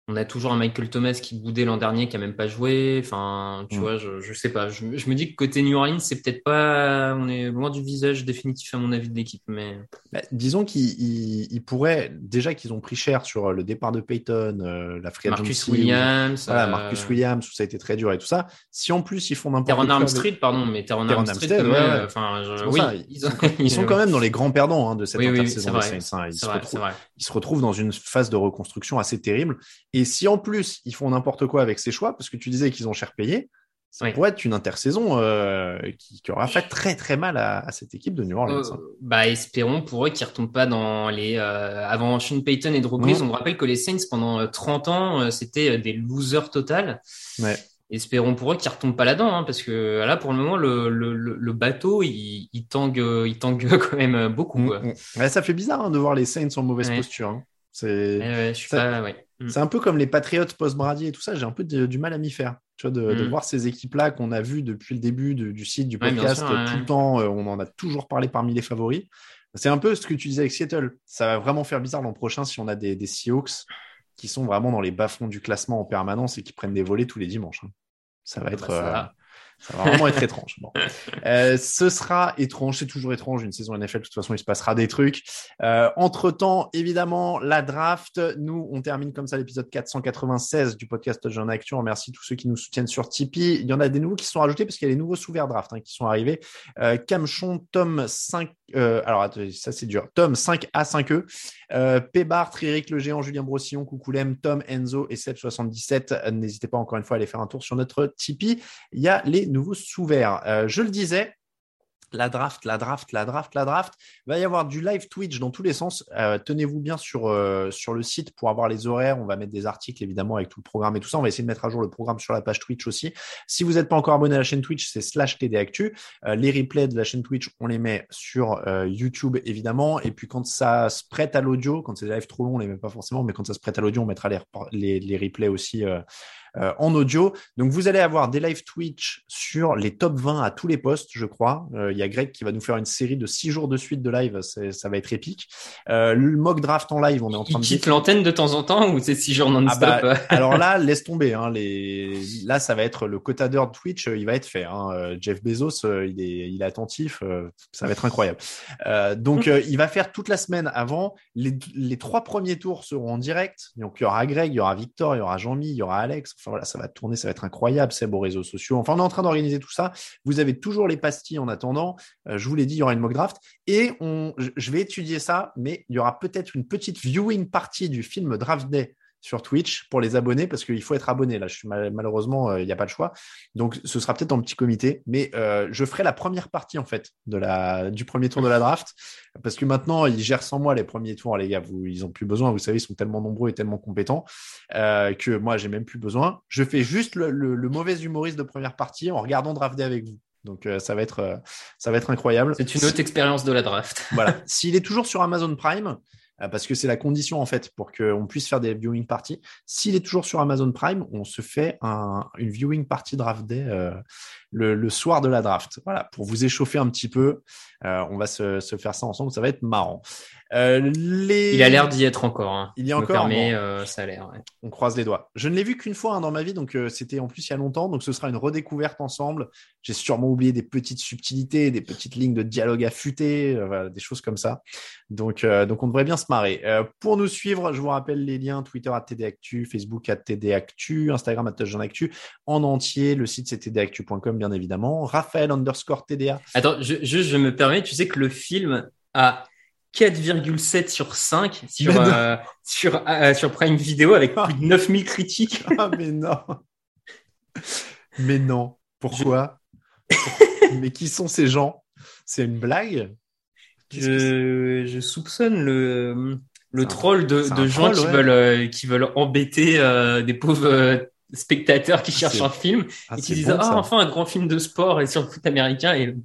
Euh, on a toujours un Michael Thomas qui boudait l'an dernier, qui a même pas joué. Enfin, tu Mm. vois, je, je sais pas. Je, je me dis que côté New Orleans, c'est peut-être pas, on est loin du visage définitif, à mon avis, de l'équipe, mais. Bah, disons qu'ils ils- ils pourraient, déjà qu'ils ont pris cher sur le départ de Peyton, euh, la free Marcus Williams, Voilà, euh, Marcus Williams, où ça a été très dur et tout ça. Si en plus ils font n'importe quoi. avec- Armstead, pardon, mais Teron Armstead, Armstead, ouais, ouais. euh, enfin, je- oui, ça, ils, sont, ils sont quand même dans les grands perdants hein, de cette Oui, oui, oui, intersaison vrai. Saints. hein. Ils, se retrouvent. Ils se retrouvent dans une phase de reconstruction assez terrible. Et si en plus ils font n'importe quoi avec ces choix, parce que tu disais qu'ils ont cher payé, ça Oui. pourrait être une intersaison euh, qui, qui aura fait très très mal à, à cette équipe de New Orleans. Euh, hein. bah, espérons pour eux qu'ils retombent pas dans les. euh, avant Sean Payton et Drew Brees, Mhm. on me rappelle que les Saints pendant euh, 30 ans, euh, c'était euh, des losers total. Ouais. Espérons pour eux qu'ils retombent pas là-dedans, hein, parce que là, pour le moment, le, le, le, le bateau, il, il tangue, euh, il tangue [laughs] quand même euh, beaucoup. Mm, quoi. mm. Ouais, ça fait bizarre hein, de voir les Saints en mauvaise Ouais. posture. hein. C'est Ouais. Ouais. Mm. C'est un peu comme les Patriots post-Brady et tout ça. J'ai un peu de- du mal à m'y faire. Tu vois, de, de voir ces équipes-là qu'on a vues depuis le début de- du site, du podcast, sûr, tout le temps. euh, on en a toujours parlé parmi les favoris. C'est un peu ce que tu disais avec Seattle. Ça va vraiment faire bizarre l'an prochain si on a des, des Seahawks qui sont vraiment dans les bas-fonds du classement en permanence et qui prennent des volets tous les dimanches. hein. Ça va être. Bah, ça euh. Ça va vraiment être étrange. Bon. Euh, ce sera étrange, c'est toujours étrange. Une saison NFL, de toute façon, il se passera des trucs. Euh, entre temps, évidemment, la draft. Nous, on termine comme ça l'épisode 496 du podcast Touchdown Actu. On remercie tous ceux qui nous soutiennent sur Tipeee. Il y en a des nouveaux qui sont rajoutés parce qu'il y a les nouveaux sous draft hein, qui sont arrivés. Euh, Camchon, Tom 5. Euh, alors, attendez, ça c'est dur. Tom 5A, 5E. Euh, Pébar, Eric Le Géant, Julien Brossillon, Coucoulem, Tom, Enzo et Seb77. Euh, N'hésitez pas encore une fois à aller faire un tour sur notre Tipeee. Il y a les nouveaux sous-verts. Euh, je le disais, la draft, la draft, la draft, la draft. Il va y avoir du live Twitch dans tous les sens. Euh, Tenez-vous bien sur, euh, sur le site pour avoir les horaires. On va mettre des articles évidemment avec tout le programme et tout ça. On va essayer de mettre à jour le programme sur la page Twitch aussi. Si vous n'êtes pas encore abonné à la chaîne Twitch, c'est slash TD Actu. Euh, les replays de la chaîne Twitch, on les met sur YouTube évidemment. Et puis quand ça se prête à l'audio, quand c'est des lives trop longs, on les met pas forcément, mais quand ça se prête à l'audio, on mettra les, les replays aussi. Euh, en audio. Donc vous allez avoir des live Twitch sur les top 20 à tous les postes, je crois. Euh, Il y a Greg qui va nous faire une série de six jours de suite de live, ça va être épique. Euh, le mock draft en live, on est en train Il de quitte l'antenne de temps en temps ou c'est six jours ah non-stop bah, [laughs] alors là, laisse tomber. Hein, les... Là, ça va être le quota d'heure de Twitch, euh, il va être fait. Hein. Euh, Jeff Bezos, il, est, il est attentif. ça va être incroyable. Euh, donc, [laughs] il va faire toute la semaine avant. Les, les trois premiers tours seront en direct. Donc, il y aura Greg, il y aura Victor, il y aura Jean-Mi, il y aura Alex. Enfin voilà, ça va tourner, ça va être incroyable. C'est aux réseaux sociaux. Enfin, on est en train d'organiser tout ça. Vous avez toujours les pastilles en attendant. Euh, je vous l'ai dit, il y aura une mock draft. Et on, je vais étudier ça, mais il y aura peut-être une petite viewing partie du film Draft Day sur Twitch pour les abonnés parce qu'il faut être abonné. Là, je suis mal- malheureusement, euh, il n'y a pas le choix. Donc, ce sera peut-être en petit comité, mais euh, je ferai la première partie en fait de la du premier tour de la draft parce que maintenant ils gèrent sans moi les premiers tours, les gars. Vous, ils ont plus besoin. Vous savez, ils sont tellement nombreux et tellement compétents euh, que moi, j'ai même plus besoin. Je fais juste le, le- le mauvais humoriste de première partie en regardant Draft Day avec vous. Donc, ça va être ça va être incroyable. C'est une autre expérience de la draft. Voilà. [laughs] S'il est toujours sur Amazon Prime, parce que c'est la condition en fait pour qu'on puisse faire des viewing parties. S'il est toujours sur Amazon Prime, on se fait un, une viewing party draft day euh, le, le soir de la draft. Voilà, pour vous échauffer un petit peu. Euh, on va se, se faire ça ensemble, ça va être marrant. Euh, les... Il a l'air d'y être encore. Hein. Il y a encore, permets, bon. euh, ça a l'air. ouais. On croise les doigts. Je ne l'ai vu qu'une fois hein, dans ma vie, donc euh, c'était en plus il y a longtemps, donc ce sera une redécouverte ensemble. J'ai sûrement oublié des petites subtilités, des petites lignes de dialogue affûtées, voilà, des choses comme ça. Donc, donc on devrait bien se marrer. Pour nous suivre, je vous rappelle les liens Twitter à TDActu, Facebook à TDActu, Instagram à Actu, en entier. Le site c'est tdactu.com bien évidemment. Raphaël underscore TDA. Attends, je me permets, tu sais que le film a 4,7 sur 5 sur, euh, sur, euh, sur Prime Video avec plus de 9000 critiques. Ah, mais non. Mais non. Pourquoi [laughs] Mais qui sont ces gens? C'est une blague? Je, je soupçonne le, le troll de, de gens troll, qui, ouais. veulent, euh, qui veulent embêter des pauvres spectateurs qui Ah, cherchent un film Ah, et qui disent bon, Ah, enfin un grand film de sport et sur le foot américain. Et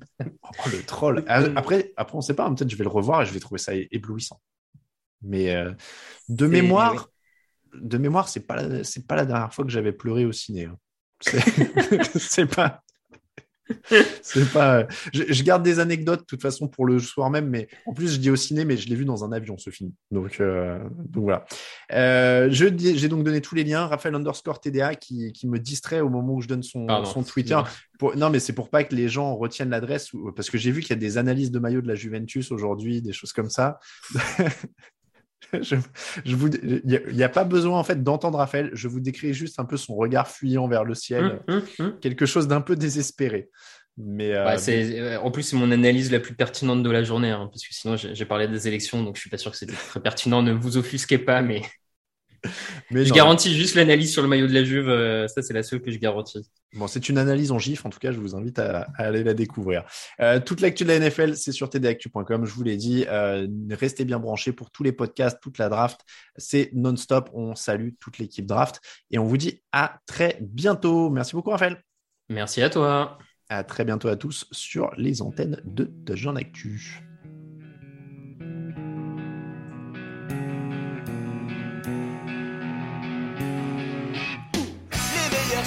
Oh, le troll. Ah, [laughs] Après, après, on sait pas. hein, Peut-être je vais le revoir et je vais trouver ça éblouissant. Mais euh, de mémoire, de mémoire, c'est pas la- c'est pas la dernière fois que j'avais pleuré au ciné. hein. C'est [laughs] pas. [laughs] C'est pas. Je, je garde des anecdotes de toute façon pour le soir même, mais en plus je dis au ciné, mais je l'ai vu dans un avion ce film. Donc, euh, donc voilà. Euh, j'ai donc donné tous les liens. Raphaël underscore TDA qui, qui me distrait au moment où je donne son, Pardon, son Twitter. Pour- non, mais c'est pour pas que les gens retiennent l'adresse, parce que j'ai vu qu'il y a des analyses de maillots de la Juventus aujourd'hui, des choses comme ça. [laughs] [laughs] je, je vous, il n'y a, pas besoin en fait d'entendre Raphaël. Je vous décris juste un peu son regard fuyant vers le ciel, Hum, hum, hum. quelque chose d'un peu désespéré. Mais euh, Ouais, euh, en plus, c'est mon analyse la plus pertinente de la journée, hein, parce que sinon, j'ai j'ai parlé des élections, donc je suis pas sûr que c'était très pertinent. Ne vous offusquez pas, mais, [laughs] mais je non. garantis juste l'analyse sur le maillot de la Juve. euh, ça, c'est la seule que je garantis. Bon, c'est une analyse en gif. En tout cas, je vous invite à, à aller la découvrir. Euh, toute l'actu de la NFL, c'est sur tdactu.com. Je vous l'ai dit. Euh, restez bien branchés pour tous les podcasts, toute la draft. C'est non-stop. On salue toute l'équipe draft et on vous dit à très bientôt. Merci beaucoup, Raphaël. Merci à toi. À très bientôt à tous sur les antennes de Touchdown Actu.